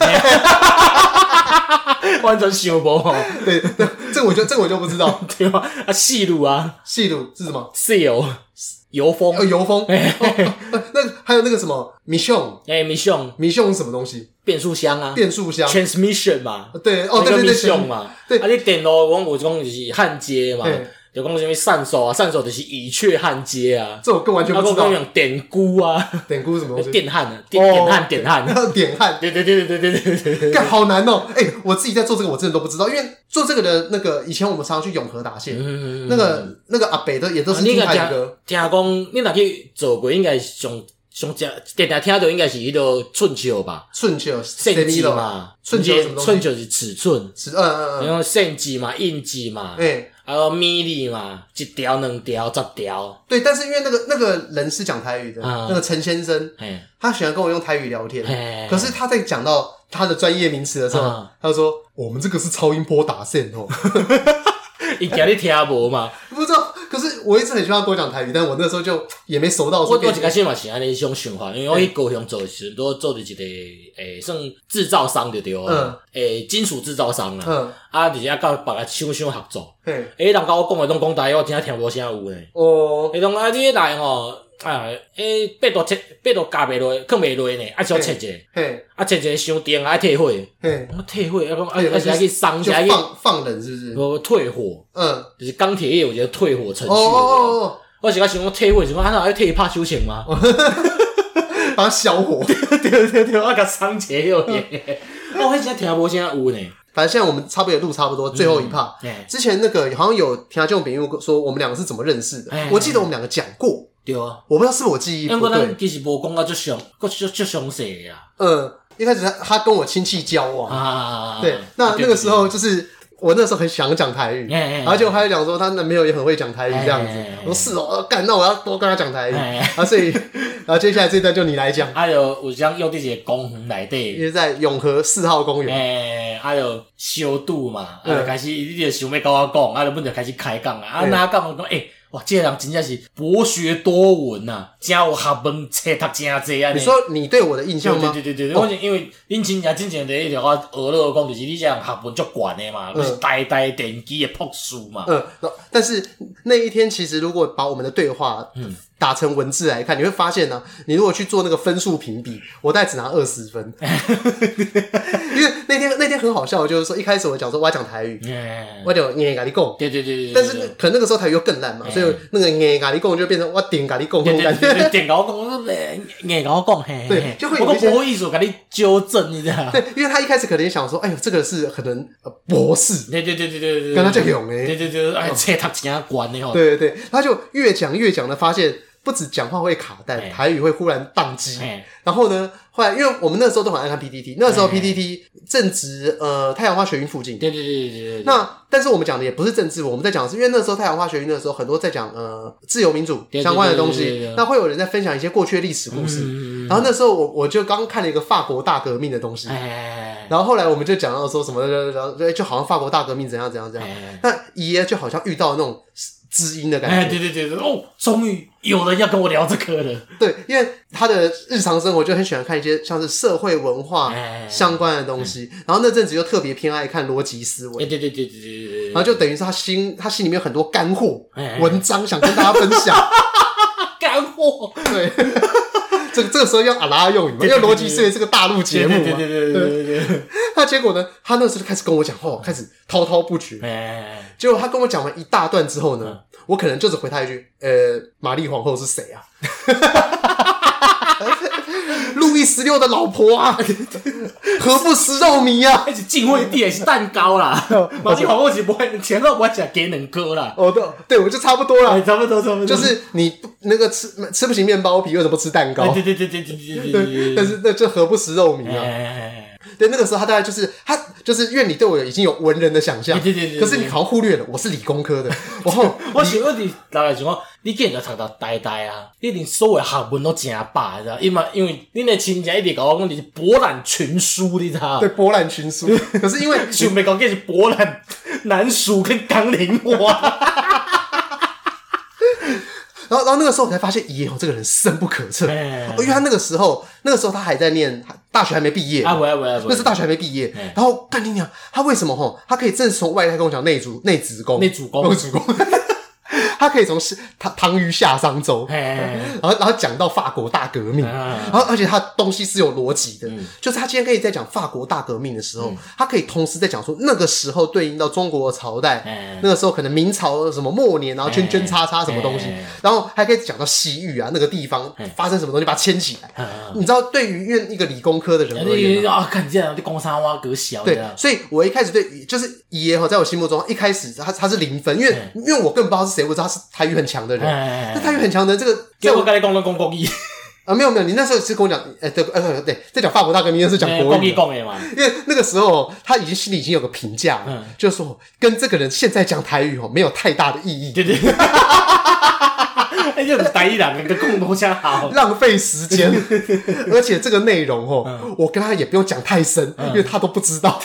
完全想不哦。对对，这个我就这个我就不知道。对啊，啊，细路啊，细路是什么？细油。油封。呃，油封，那还有那个什么米熊，哎，米熊，米熊是什么东西？变速箱啊，变速箱，transmission 嘛，对，哦，对对对，嘛，对，啊，你电脑讲有种就是焊接嘛，就讲什么扇手啊，扇手就是乙炔焊接啊，这我更完全不知道。用点箍啊，点箍什么东西？电焊啊，电焊，点焊，点焊，对对对对对对对对，干好难哦！哎，我自己在做这个，我真的都不知道，因为做这个的那个以前我们常常去永和打线，那个那个阿北的也都是听台语。听讲你若去做过，应该上上正定定听到应该是迄个寸尺吧？寸尺，寸尺嘛，寸尺寸尺是尺寸，尺嗯嗯嗯，然后寸尺嘛，印记嘛，哎。还有米粒嘛，一条、两条、十条。对，但是因为那个那个人是讲台语的，嗯、那个陈先生，嘿他喜欢跟我用台语聊天。嘿可是他在讲到他的专业名词的时候，嗯、他就说：“我们这个是超音波打线哦。”伊惊你听无嘛？不知道。可是我一直很希望跟我讲台语，但我那时候就 也没熟到。我我一开始嘛是安尼一种想法，因为我去高雄做时，都做的一个诶，算制造商对对了。嗯。诶，金属制造商啦。嗯。啊，而且啊，甲别个厂商合作。嘿。诶，人甲我讲的拢讲台语，我真听无啥有诶。哦。伊讲啊，你迄台吼。啊，诶，八度切，八度加袂落，放袂落呢，啊，小切者，嘿，啊，切者伤电啊，退火，嘿，退火，啊，讲，啊，而且还可以伤，还可以放放冷，是不是？不退火，嗯，就是钢铁业，我觉得退火程序，哦，我是讲想讲退火，什么？啊，那要退怕修行吗？把它消火，对对对，啊甲伤切又点，我迄阵 听无啥有呢。反正现在我们差不多也录差不多，最后一趴。之前那个好像有听这种比喻说，我们两个是怎么认识的？我记得我们两个讲过。对啊，我不知道是不是我记忆不对。因为其实无讲到最详，个最最详细呀。嗯，一开始他他跟我亲戚交往啊，对，那那个时候就是我那时候很想讲台语，然后结果他就讲说他男朋友也很会讲台语这样子。我说是哦，干，那我要多跟他讲台语啊。所以，然 后接下来这段就你来讲。还有我将用这些公园来对，因为在永和四号公园。哎，还有修度嘛，啊，开始你就想要跟我讲，啊，就本就开始开讲啊，啊，哪讲我讲诶。哇，这个人真正是博学多闻呐，真有学问，册读真济啊！你说你对我的印象吗？对对对对，我因为恁亲家真正在一条话俄勒讲，就是你这样学问足悬的嘛，就是呆呆电机的朴素嘛。嗯，但是那一天其实如果把我们的对话，嗯。打成文字来看，你会发现呢，你如果去做那个分数评比，我大概只拿二十分，因为那天那天很好笑，就是说一开始我讲说我要讲台语，我就念咖喱贡，对对对对，但是可能那个时候台语又更烂嘛，所以那个念咖喱贡就变成我点咖哩讲，对对对，点咖哩讲，硬咖哩讲，对，就会有一些不好意思，咖哩纠正你知道？对，因为他一开始可能想说，哎呦，这个是可能博士，对对对对对对，跟他讲哎，对对对，哎，这他怎样管的哦，对对对，他就越讲越讲的发现。不止讲话会卡弹，台语会忽然宕机。然后呢，后来因为我们那时候都很爱看 PTT，那时候 PTT 正值呃太阳花学运附近。对对对对对。那但是我们讲的也不是政治，我们在讲的是因为那时候太阳花学运的时候，很多在讲呃自由民主相关的东西。那会有人在分享一些过去的历史故事。然后那时候我我就刚看了一个法国大革命的东西。然后后来我们就讲到说什么，然后就好像法国大革命怎样怎样怎样。那爷爷就好像遇到那种。知音的感觉，哎，对对对对，哦，终于有人要跟我聊这个了。对，因为他的日常生活就很喜欢看一些像是社会文化相关的东西，然后那阵子又特别偏爱看逻辑思维，对对对对对对，然后就等于是他心他心里面有很多干货文章想跟大家分享，干货，对。这个这个时候要阿拉用语嘛？因为逻辑思维是个大陆节目嘛。对对对对对对对。那结果呢？他那时候就开始跟我讲话，开始滔滔不绝。哎。结果他跟我讲完一大段之后呢，我可能就只回他一句：“呃，玛丽皇后是谁啊？”路易十六的老婆啊，何不食肉糜啊？而且晋惠帝也是蛋糕啦。玛丽皇后岂不会前后不会讲给能哥啦。哦，对，对我就差不多了，差不多，差不多。就是你那个吃吃不起面包皮，为什么不吃蛋糕？对对对对对对对。但是那这何不食肉糜啊？对，那个时候他大概就是他就是因为你对我已经有文人的想象，对对对。可是你好像忽略了，我是理工科的。我我想问你，大概情况你竟然读到呆呆啊，你一定所有学问都真饱，你知道？因为因为恁的亲戚一直跟我讲你是博览群书，你知道？对，博览群书。可是因为就没讲，这是博览南书跟冈林哇。然后，然后那个时候我才发现，爷爷这个人深不可测。因为他那个时候，那个时候他还在念大学，还没毕业。啊，那是大学还没毕业。然后，干你娘，他为什么吼？他可以正从外太空讲内主内子宫，内主宫，内主宫。他可以从唐唐虞夏商周，然后然后讲到法国大革命，然后而且他东西是有逻辑的，就是他今天可以在讲法国大革命的时候，他可以同时在讲说那个时候对应到中国的朝代，那个时候可能明朝什么末年，然后圈圈叉叉什么东西，然后还可以讲到西域啊那个地方发生什么东西，把它牵起来。你知道，对于因为一个理工科的人而言啊，看见了就工商挖隔小，对，所以我一开始对就是爷爷哈，在我心目中一开始他他是零分，因为因为我更不知道是谁，我知道。台语很强的人，那台语很强的这个，在我刚才讲的公公益 啊，没有没有，你那时候是跟我讲，哎对，呃对，在讲法国大革命是讲国语。公益嘛，因为那个时候他已经心里已经有个评价，嗯，就是说跟这个人现在讲台语哦没有太大的意义，对对，哎，就是台一两个共同相好，浪费时间，而且这个内容哦，我跟他也不用讲太深，因为他都不知道。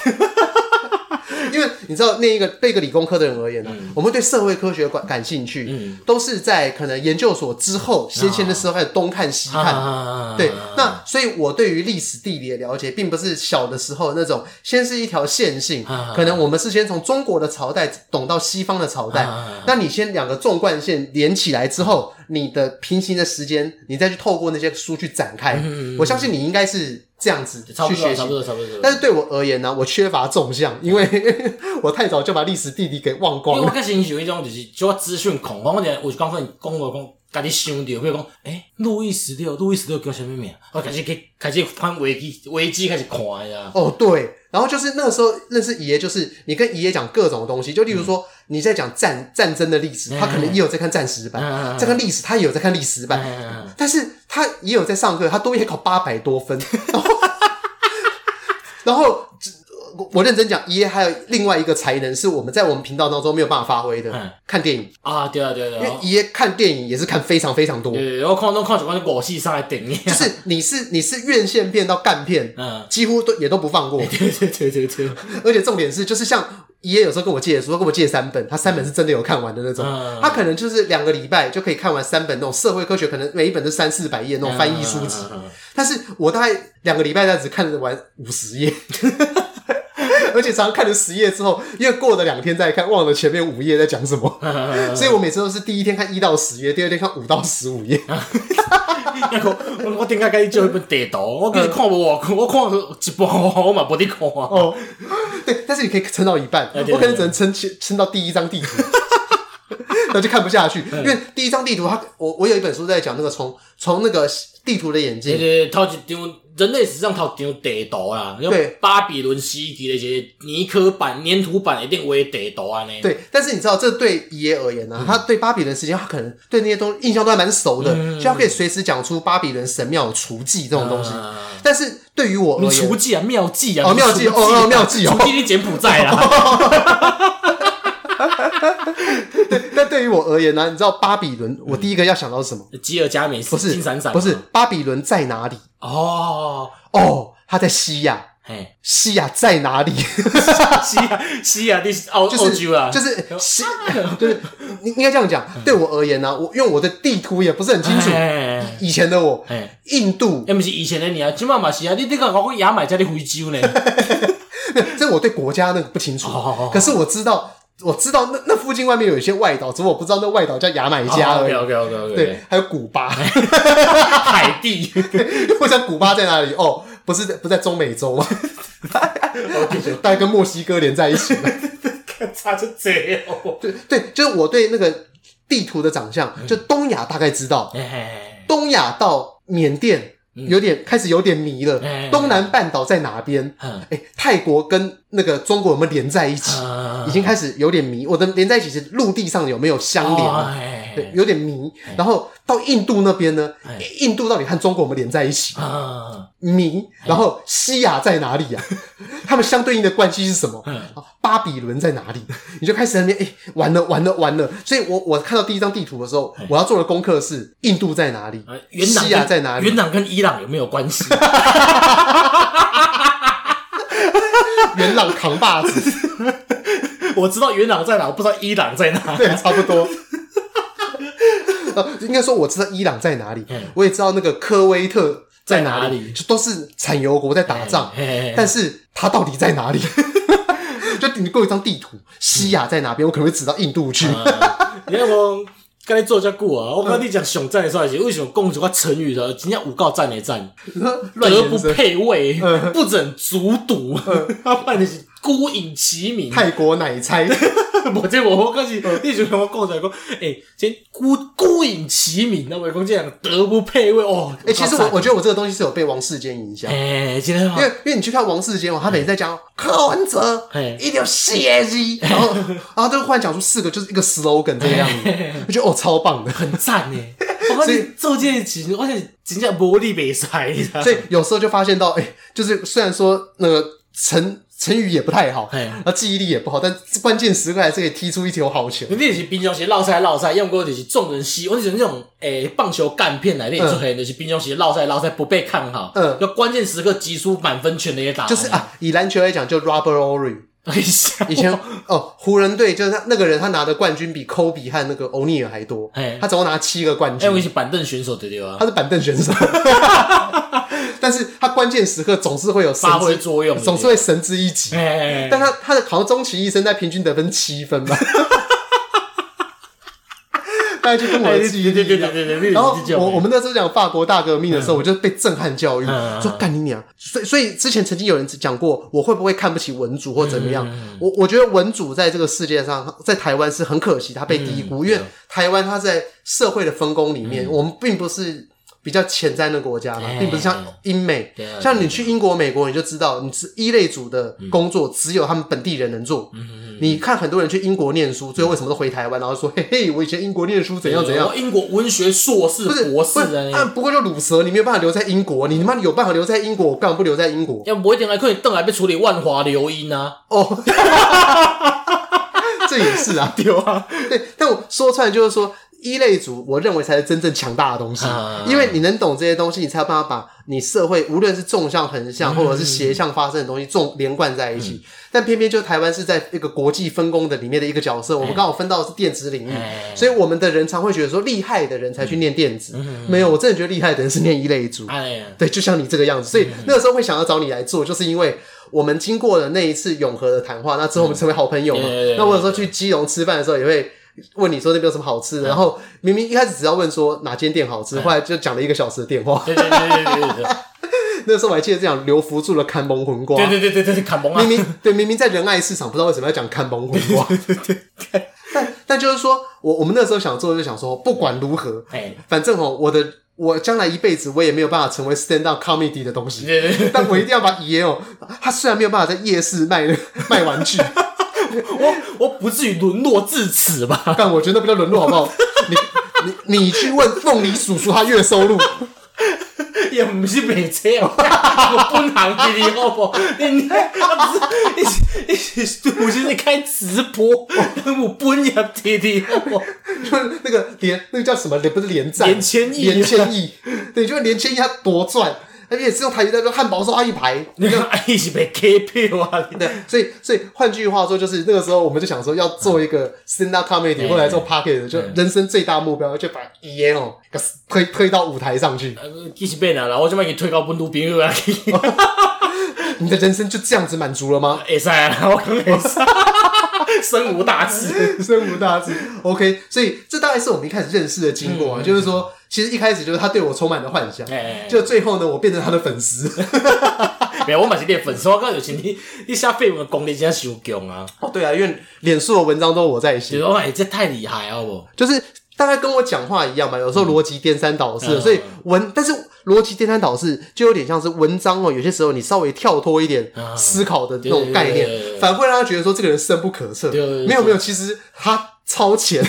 因为你知道，那一个对一个理工科的人而言呢，我们对社会科学感感兴趣，都是在可能研究所之后，先前的时候开始东看西看。对，那所以我对于历史地理的了解，并不是小的时候那种，先是一条线性，可能我们是先从中国的朝代懂到西方的朝代，那你先两个纵贯线连起来之后，你的平行的时间，你再去透过那些书去展开，我相信你应该是。这样子去学习，但是对我而言呢，我缺乏纵向，因为 我太早就把历史地理给忘光了。因为我开始有一种就是做资讯恐慌，我讲我刚说你讲我讲，家己想到，比如讲，诶，路易十六，路易十六叫什么名？我开始开开始翻维基，维基开始看呀。哦，对，然后就是那个时候认识爷爷，就是你跟爷爷讲各种东西，就例如说你在讲战战争的历史，他可能也有在看战时版，在看历史，他也有在看历史版，但是他也有在上课，他多也考八百多分。然后，我我认真讲，爷爷还有另外一个才能，是我们在我们频道当中没有办法发挥的，看电影。啊，对啊，对啊，因为爷爷看电影也是看非常非常多，对，然后看都看什么国戏上来电影，就是你是你是院线片到干片，嗯，几乎都也都不放过，对对对对对，而且重点是，就是像爷爷有时候跟我借书，跟我借三本，他三本是真的有看完的那种，他可能就是两个礼拜就可以看完三本那种社会科学，可能每一本都三四百页那种翻译书籍。但是我大概两个礼拜，才只看得完五十页，而且常常看了十页之后，因为过了两天再看，忘了前面五页在讲什么，所以我每次都是第一天看一到十页，第二天看五到十五页。我我点解该做一本地图？我给你看无我，我看一半，我嘛不得看啊。哦，对，但是你可以撑到一半，我可能只能撑撑到第一张地图。那就看不下去。因为第一张地图，它我我有一本书在讲那个从从那个地图的眼镜，对对一张人类史上头一张地图啦，对，巴比伦时期的一些泥刻版、粘土版一定为地图啊呢。对，但是你知道，这对爷而言呢、啊，他对巴比伦时间，他可能对那些东西印象都还蛮熟的，嗯、就他可以随时讲出巴比伦神庙厨技这种东西。嗯、但是对于我而言，雏妓啊，妙计啊，哦，妙计哦，妙计哦，厨技你柬埔寨啦。对，但对于我而言呢、啊，你知道巴比伦，我第一个要想到是什么？吉尔加美斯，不是，金闪闪，不是，巴比伦在哪里？哦哦，他在西亚。嘿，西亚在哪里？西亚，西亚的澳就是洲啊，就是西，就是应应该这样讲。对我而言呢、啊，我因为我的地图也不是很清楚。以前的我，印度，哎，不是以前的你啊，今嘛嘛是啊，你你讲我牙买加的非洲呢？这我对国家那个不清楚，可是我知道。我知道那那附近外面有一些外岛，只不过我不知道那外岛叫牙买加而已。OK OK OK 对，还有古巴，海地。我想古巴在哪里？哦，不是不在中美洲吗？大概跟墨西哥连在一起了。差就这样。对对，就是我对那个地图的长相，就东亚大概知道。东亚到缅甸。有点开始有点迷了，东南半岛在哪边？哎，泰国跟那个中国有没有连在一起？已经开始有点迷。我的连在一起是陆地上有没有相连？对，有点迷。然后到印度那边呢？印度到底和中国有没有连在一起啊？迷。然后西亚在哪里呀？他们相对应的关系是什么？巴比伦在哪里？你就开始在那边哎，完了完了完了！所以我我看到第一张地图的时候，我要做的功课是印度在哪里？西亚在哪里？元朗跟伊朗有没有关系？元朗扛把子，我知道元朗在哪，我不知道伊朗在哪。对，差不多。应该说我知道伊朗在哪里，我也知道那个科威特在哪里，就都是产油国在打仗。但是它到底在哪里？就你给我一张地图，西亚在哪边？我可能会指到印度去。你看我。跟你做这久啊，我跟你讲上赞的时候是为什么讲这个成语的？真正有够赞的赞，德不配位，不忍卒睹，他办的是孤影其名，泰国奶猜。无这无好，可是你就跟我讲出来讲，诶，先孤孤影其名，那我讲这样德不配位哦。诶，其实我我觉得我这个东西是有被王世坚影响。诶，真的吗？因为因为你去看王世坚哦，他每次在讲柯文哲，一定要血字，然后然后就忽然讲出四个，就是一个 slogan 这个样子，我觉得哦超棒的，很赞 诶。所以做这件事情，而且真正魔力没衰。所以有时候就发现到，哎，就是虽然说那个陈。成语也不太好，然后记忆力也不好，但关键时刻还是可以踢出一球好球。你是平常时绕赛绕赛，要么就是众人稀，我就是那种诶棒球干片来练出来，就是平常时绕赛绕赛不被看好，嗯，要关键时刻击出满分全垒打。就是啊，以篮球来讲，就 Robert Horry，以前哦，湖人队就是他那个人，他拿的冠军比科比和那个欧尼尔还多，他总共拿七个冠军。哎，我是板凳选手对吧？他是板凳选手。但是他关键时刻总是会有发挥作用，总是会神之一击。但他他的好像终其一生在平均得分七分吧。大家就跟我记忆力一样。然后我我们那时候讲法国大革命的时候，我就被震撼教育，说干你娘！所以所以之前曾经有人讲过，我会不会看不起文主或怎么样？我我觉得文主在这个世界上，在台湾是很可惜，他被低估，因为台湾他在社会的分工里面，我们并不是。比较前瞻的国家嘛，并不是像英美，像你去英国、美国，你就知道，你是一类组的工作，只有他们本地人能做。你看很多人去英国念书，最后为什么都回台湾，然后说嘿嘿，我以前英国念书怎样怎样？英国文学硕士、博士啊，不过就鲁蛇，你没有办法留在英国，你他妈有办法留在英国，我干嘛不留在英国？要不一定来可以邓来被处理万华留英啊？哦，这也是啊，对啊，对，但我说出来就是说。一类组，我认为才是真正强大的东西，因为你能懂这些东西，你才有办法把你社会无论是纵向、横向，或者是斜向发生的东西，纵连贯在一起。但偏偏就台湾是在一个国际分工的里面的一个角色，我们刚好分到的是电子领域，所以我们的人常会觉得说，厉害的人才去念电子，没有，我真的觉得厉害的人是念一类组。对，就像你这个样子，所以那个时候会想要找你来做，就是因为我们经过了那一次永和的谈话，那之后我们成为好朋友嘛。那我有时候去基隆吃饭的时候，也会。问你说那边有什么好吃的，然后明明一开始只要问说哪间店好吃，后来就讲了一个小时的电话。对对对对对对。那个时候我还记得这样，刘福柱的看蒙魂瓜。对对对对对，看蒙啊！明明对明明在仁爱市场，不知道为什么要讲看蒙魂瓜。对对对。但但就是说我我们那时候想做，就想说不管如何，反正哦，我的我将来一辈子我也没有办法成为 stand up comedy 的东西，但我一定要把爷哦，他虽然没有办法在夜市卖卖玩具，我我不至于沦落至此吧？但我觉得那不叫沦落，好不好？你你你去问凤梨叔叔，他月收入。也不是卖车哦，我本行弟弟好不好？你你你你，我现在开直播，我本业弟弟好不好？就是那个连那个叫什么连不是连战连千亿连千亿，对，就是连千亿他多赚。而且是用台语在说汉堡刷一排，那个一起被 K 票啊！对，所以所以换句话说，就是那个时候我们就想说要做一个 stand up comedy，后来做 pocket，就人生最大目标就把爷哦推推到舞台上去。其实变了，我就把你推到本土朋友啊！你的人生就这样子满足了吗？会使啊，我讲会使。身无大志，生无大志。OK，所以这大概是我们一开始认识的经过啊，就是说。其实一开始就是他对我充满了幻想，就最后呢，我变成他的粉丝。没有，我嘛是你的粉丝。我刚有请你，你写废文的功力真修强啊！哦，对啊，因为脸书的文章都是我在写。哦，哎，这太厉害了，不？就是大概跟我讲话一样嘛，有时候逻辑颠三倒四，所以文，但是逻辑颠三倒四就有点像是文章哦。有些时候你稍微跳脱一点思考的那种概念，反而会让他觉得说这个人深不可测。没有没有，其实他超前。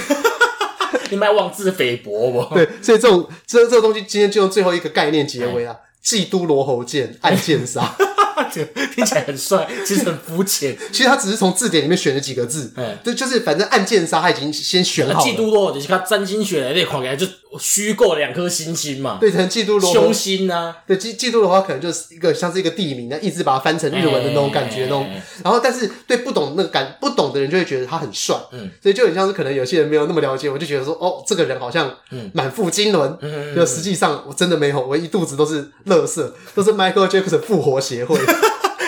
你们妄自菲薄不？对，所以这种这这个东西，今天就用最后一个概念结尾啊。基督罗喉剑，暗剑杀，听起来很帅，其实很肤浅。其实他只是从字典里面选了几个字，对，就是反正暗剑杀他已经先选好了。基督罗是他占星学的那块，就虚构两颗星星嘛。对，可能基督罗喉凶星啊。对，基基督的话，可能就是一个像是一个地名，那一直把它翻成日文的那种感觉，那种。然后，但是对不懂那个感不懂的人就会觉得他很帅，嗯，所以就很像是可能有些人没有那么了解，我就觉得说，哦，这个人好像满腹经纶，嗯，就实际上我真的没有，我一肚子都是乐色，都是 Michael Jackson 复活协会。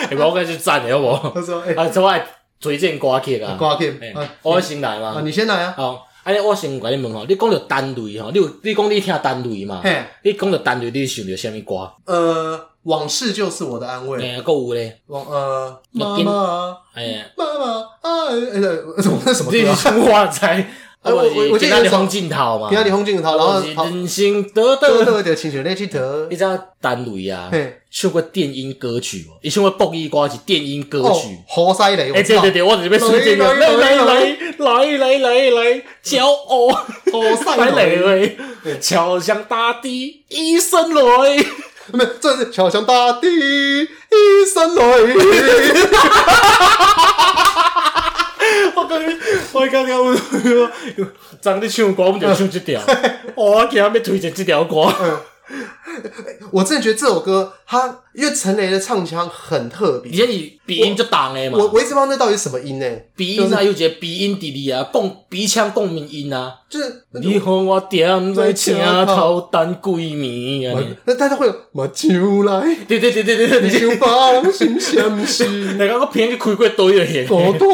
哎，我该去赞的好不好？他说，哎，这我推荐歌曲啊，歌曲，我先来嘛，你先来啊。好，哎，我先跟你问吼，你讲到单雷吼，你有你讲你听单雷嘛？嘿，你讲到单雷，你想到什么歌？呃，往事就是我的安慰。哎，还有咧，往呃，妈妈，哎，妈妈，哎，哎，什么什么歌？哇塞！我我我记得你红镜头嘛，李红镜头，然后人生得得得得亲像你去得，你知道单位啊？唱过电音歌曲哦，伊唱过国语歌是电音歌曲。好犀利！哎，对对对，我这边说这个，来来来来来来来，骄傲，好犀利！敲响大地一声雷，没有，这是敲响大地一声雷。我刚刚，我刚刚我张你唱歌，我们就唱这条。我今日要推荐这条歌。我真的觉得这首歌，它因为陈雷的唱腔很特别，而且你鼻音就重的嘛。我我一直不知道那到底是什么音呢？鼻音啊，又觉得鼻音弟弟啊，共鼻腔共鸣音啊，就是你和我点在车头等几暝啊。那大家会有目睭来，对对对对对对，就放心相信。那个我偏去开过多一点。孤单的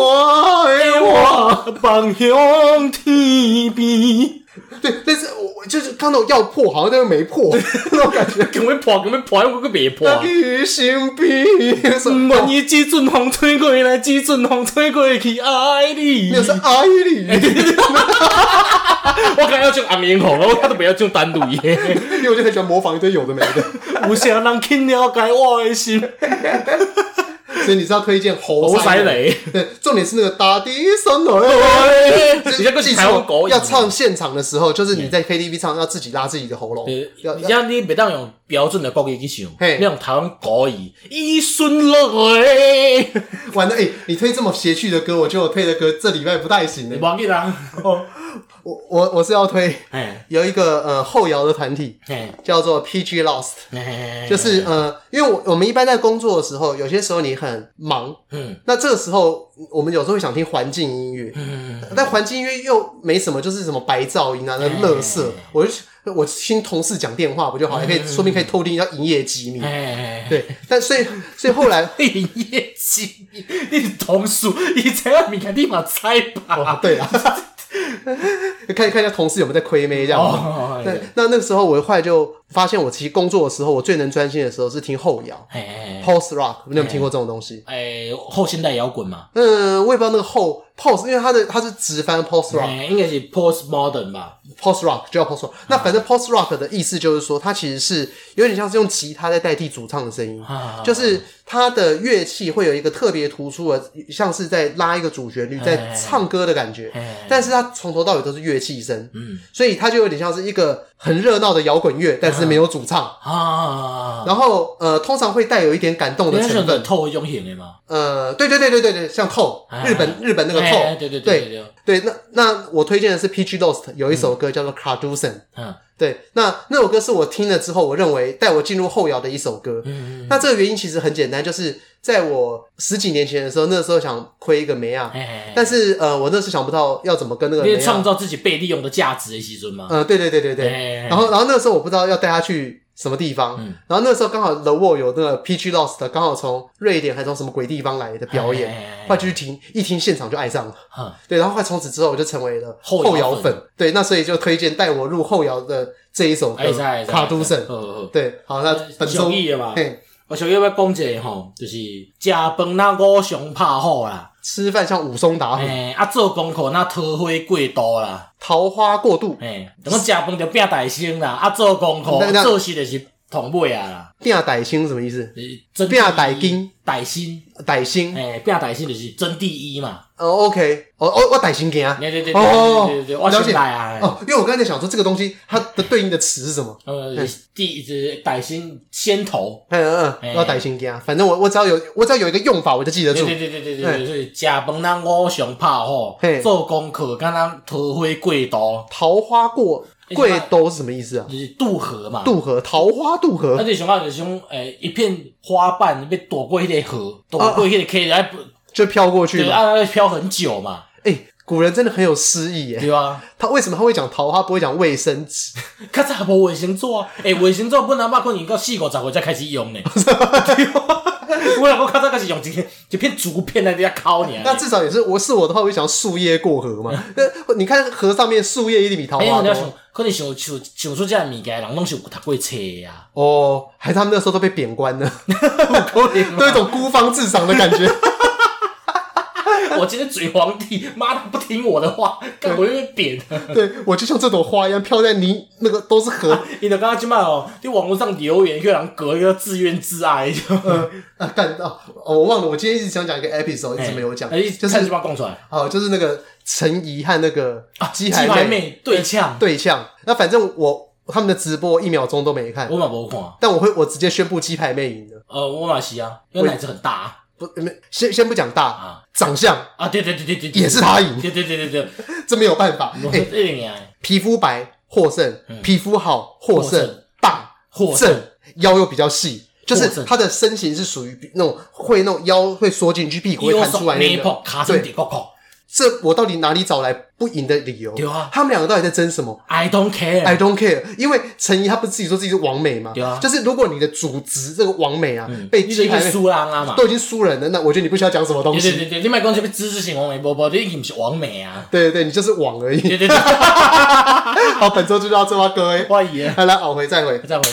我，望向天边。对，但是我就是看到要破，好像但又没破 那种感觉，根本破，根本破，我个别破。于心边，万一几阵风吹过来，几阵风吹过去，爱你，那是爱你。我刚刚要唱阿明红了，我看都不要唱单独耶，因为我就很喜欢模仿一堆有的没的。有啥人去了解我的心？所以你是要推荐猴塞雷？对，重点是那个大地声雷。你要记住，要唱现场的时候，就是你在 KTV 唱，要自己拉自己的喉咙。要要你别当用标准的国语去唱，你用台湾国语。一瞬雷，完了哎！你推这么邪趣的歌，我觉得我推的歌这礼拜不太行的。忘记了。我我我是要推，有一个呃后摇的团体，叫做 PG Lost，就是呃，因为我我们一般在工作的时候，有些时候你很忙，嗯，那这个时候我们有时候会想听环境音乐，嗯，但环境音乐又没什么，就是什么白噪音啊，那垃圾，我就我听同事讲电话不就好，也可以说明可以偷听一下营业机密，对，但所以 所以后来 营业机密，你同事以前要明看立马猜吧，对啊。看看一下同事有没有在亏妹这样子。那那那个时候，我后来就发现我其实工作的时候，我最能专心的时候是听后摇，post rock，你有没有听过这种东西？哎，后现代摇滚嘛。嗯，我也不知道那个后 post，因为它的它是直翻 post rock，应该是 post modern 吧，post rock 就叫 post rock。那反正 post rock 的意思就是说，它其实是有点像是用吉他在代替主唱的声音，就是它的乐器会有一个特别突出的，像是在拉一个主旋律，在唱歌的感觉，但是它从头到尾都是乐器声，嗯，所以它就有点像是一个很热闹的摇滚乐，但是没有主唱啊。然后呃，通常会带有一点感动的成分。透一种型的吗？呃，对对对对对对，像透，日本日本那个透，对对对对对。那那我推荐的是 Peach Lost 有一首歌叫做 Cardusen，嗯，对，那那首歌是我听了之后，我认为带我进入后摇的一首歌。嗯嗯。那这个原因其实很简单，就是在我十几年前的时候，那时候想亏一个梅亚，但是呃，我那时候想不到要怎么跟那个梅亚创造自己被利用的价值的时阵嘛。呃，对对对对对。然后然后那个时候我不知道要带他去。什么地方？嗯、然后那时候刚好 The Wall 有那个 Peach Lost，刚好从瑞典还是从什么鬼地方来的表演，快去听，一听现场就爱上了。嗯、对，然后快从此之后我就成为了后摇粉。对，那所以就推荐带我入后摇的这一首歌《卡都省》。对，好，那本周嘿，我想要要讲一个吼，就是食饭那五常拍好啦。吃饭像武松打虎，欸，啊，做功课那桃花过度啦，桃花过度，哎，怎么食饭就变大星啦？啊，做功课做事就是同尾啊啦，变歹星什么意思？变歹金，歹星，歹星，哎，变歹星就是争第一嘛。哦，OK，哦哦我歹星惊啊！对对对对对对，我了解啊。哦，因为我刚才想说这个东西它的对应的词是什么？呃，第一是歹星先头。嗯嗯嗯，我大星惊，反正我我只要有我只要有一个用法，我就记得住。对对对对对对对，食饭那五常拍吼，做功课敢若桃花过度，桃花过过度是什么意思啊？就是渡河嘛，渡河，桃花渡河。那就想到就是种诶，一片花瓣被躲过一条河，躲过一个溪来。就飘过去啊，飘很久嘛。哎、欸，古人真的很有诗意耶。对啊，他为什么他会讲桃花，不会讲卫生纸？可是还无卫生纸啊？哎、欸，卫生纸本来肉可能到四五十岁才开始用呢。我老公看到开始用一片一片竹片在底下敲你。那至少也是，我是我的话，我会想树叶过河嘛。那你看河上面树叶一定比桃花多。欸、可能想想想出这样物件，人拢是有读过册呀。哦，还是他们那时候都被贬官了，都有一种孤芳自赏的感觉。我今天嘴皇帝，妈的不听我的话，干我就被扁。对，我就像这朵花一样飘在泥，那个都是河。你的刚刚去骂哦，就网络上留言，一个人隔一个自怨自艾。嗯啊，干到哦，我忘了，我今天一直想讲一个 episode，一直没有讲。哎，就是看什么供出来？哦，就是那个陈怡和那个鸡排妹对呛对呛。那反正我他们的直播一秒钟都没看，我嘛没看。但我会，我直接宣布鸡排妹赢了。呃，我马西啊，因为奶子很大。不，没先先不讲大啊，长相啊，对对对对对，也是他赢，对对对对对，这没有办法。哎，皮肤白获胜，皮肤好获胜，大获胜，腰又比较细，就是他的身形是属于那种会那种腰会缩进去，屁股会弹出来那个，对。这我到底哪里找来不赢的理由？对啊，他们两个到底在争什么？I don't care，I don't care。因为陈怡他不是自己说自己是王美吗？对啊，就是如果你的主职这个王美啊被鸡排输人啊嘛，都已经输人了，那我觉得你不需要讲什么东西。对对对，你买东西被知识型王美，波波，你已经不是王美啊。对对对，你就是网而已。对对对。好，本周就到这吧，各位。欢迎，来来，熬回再回，再回。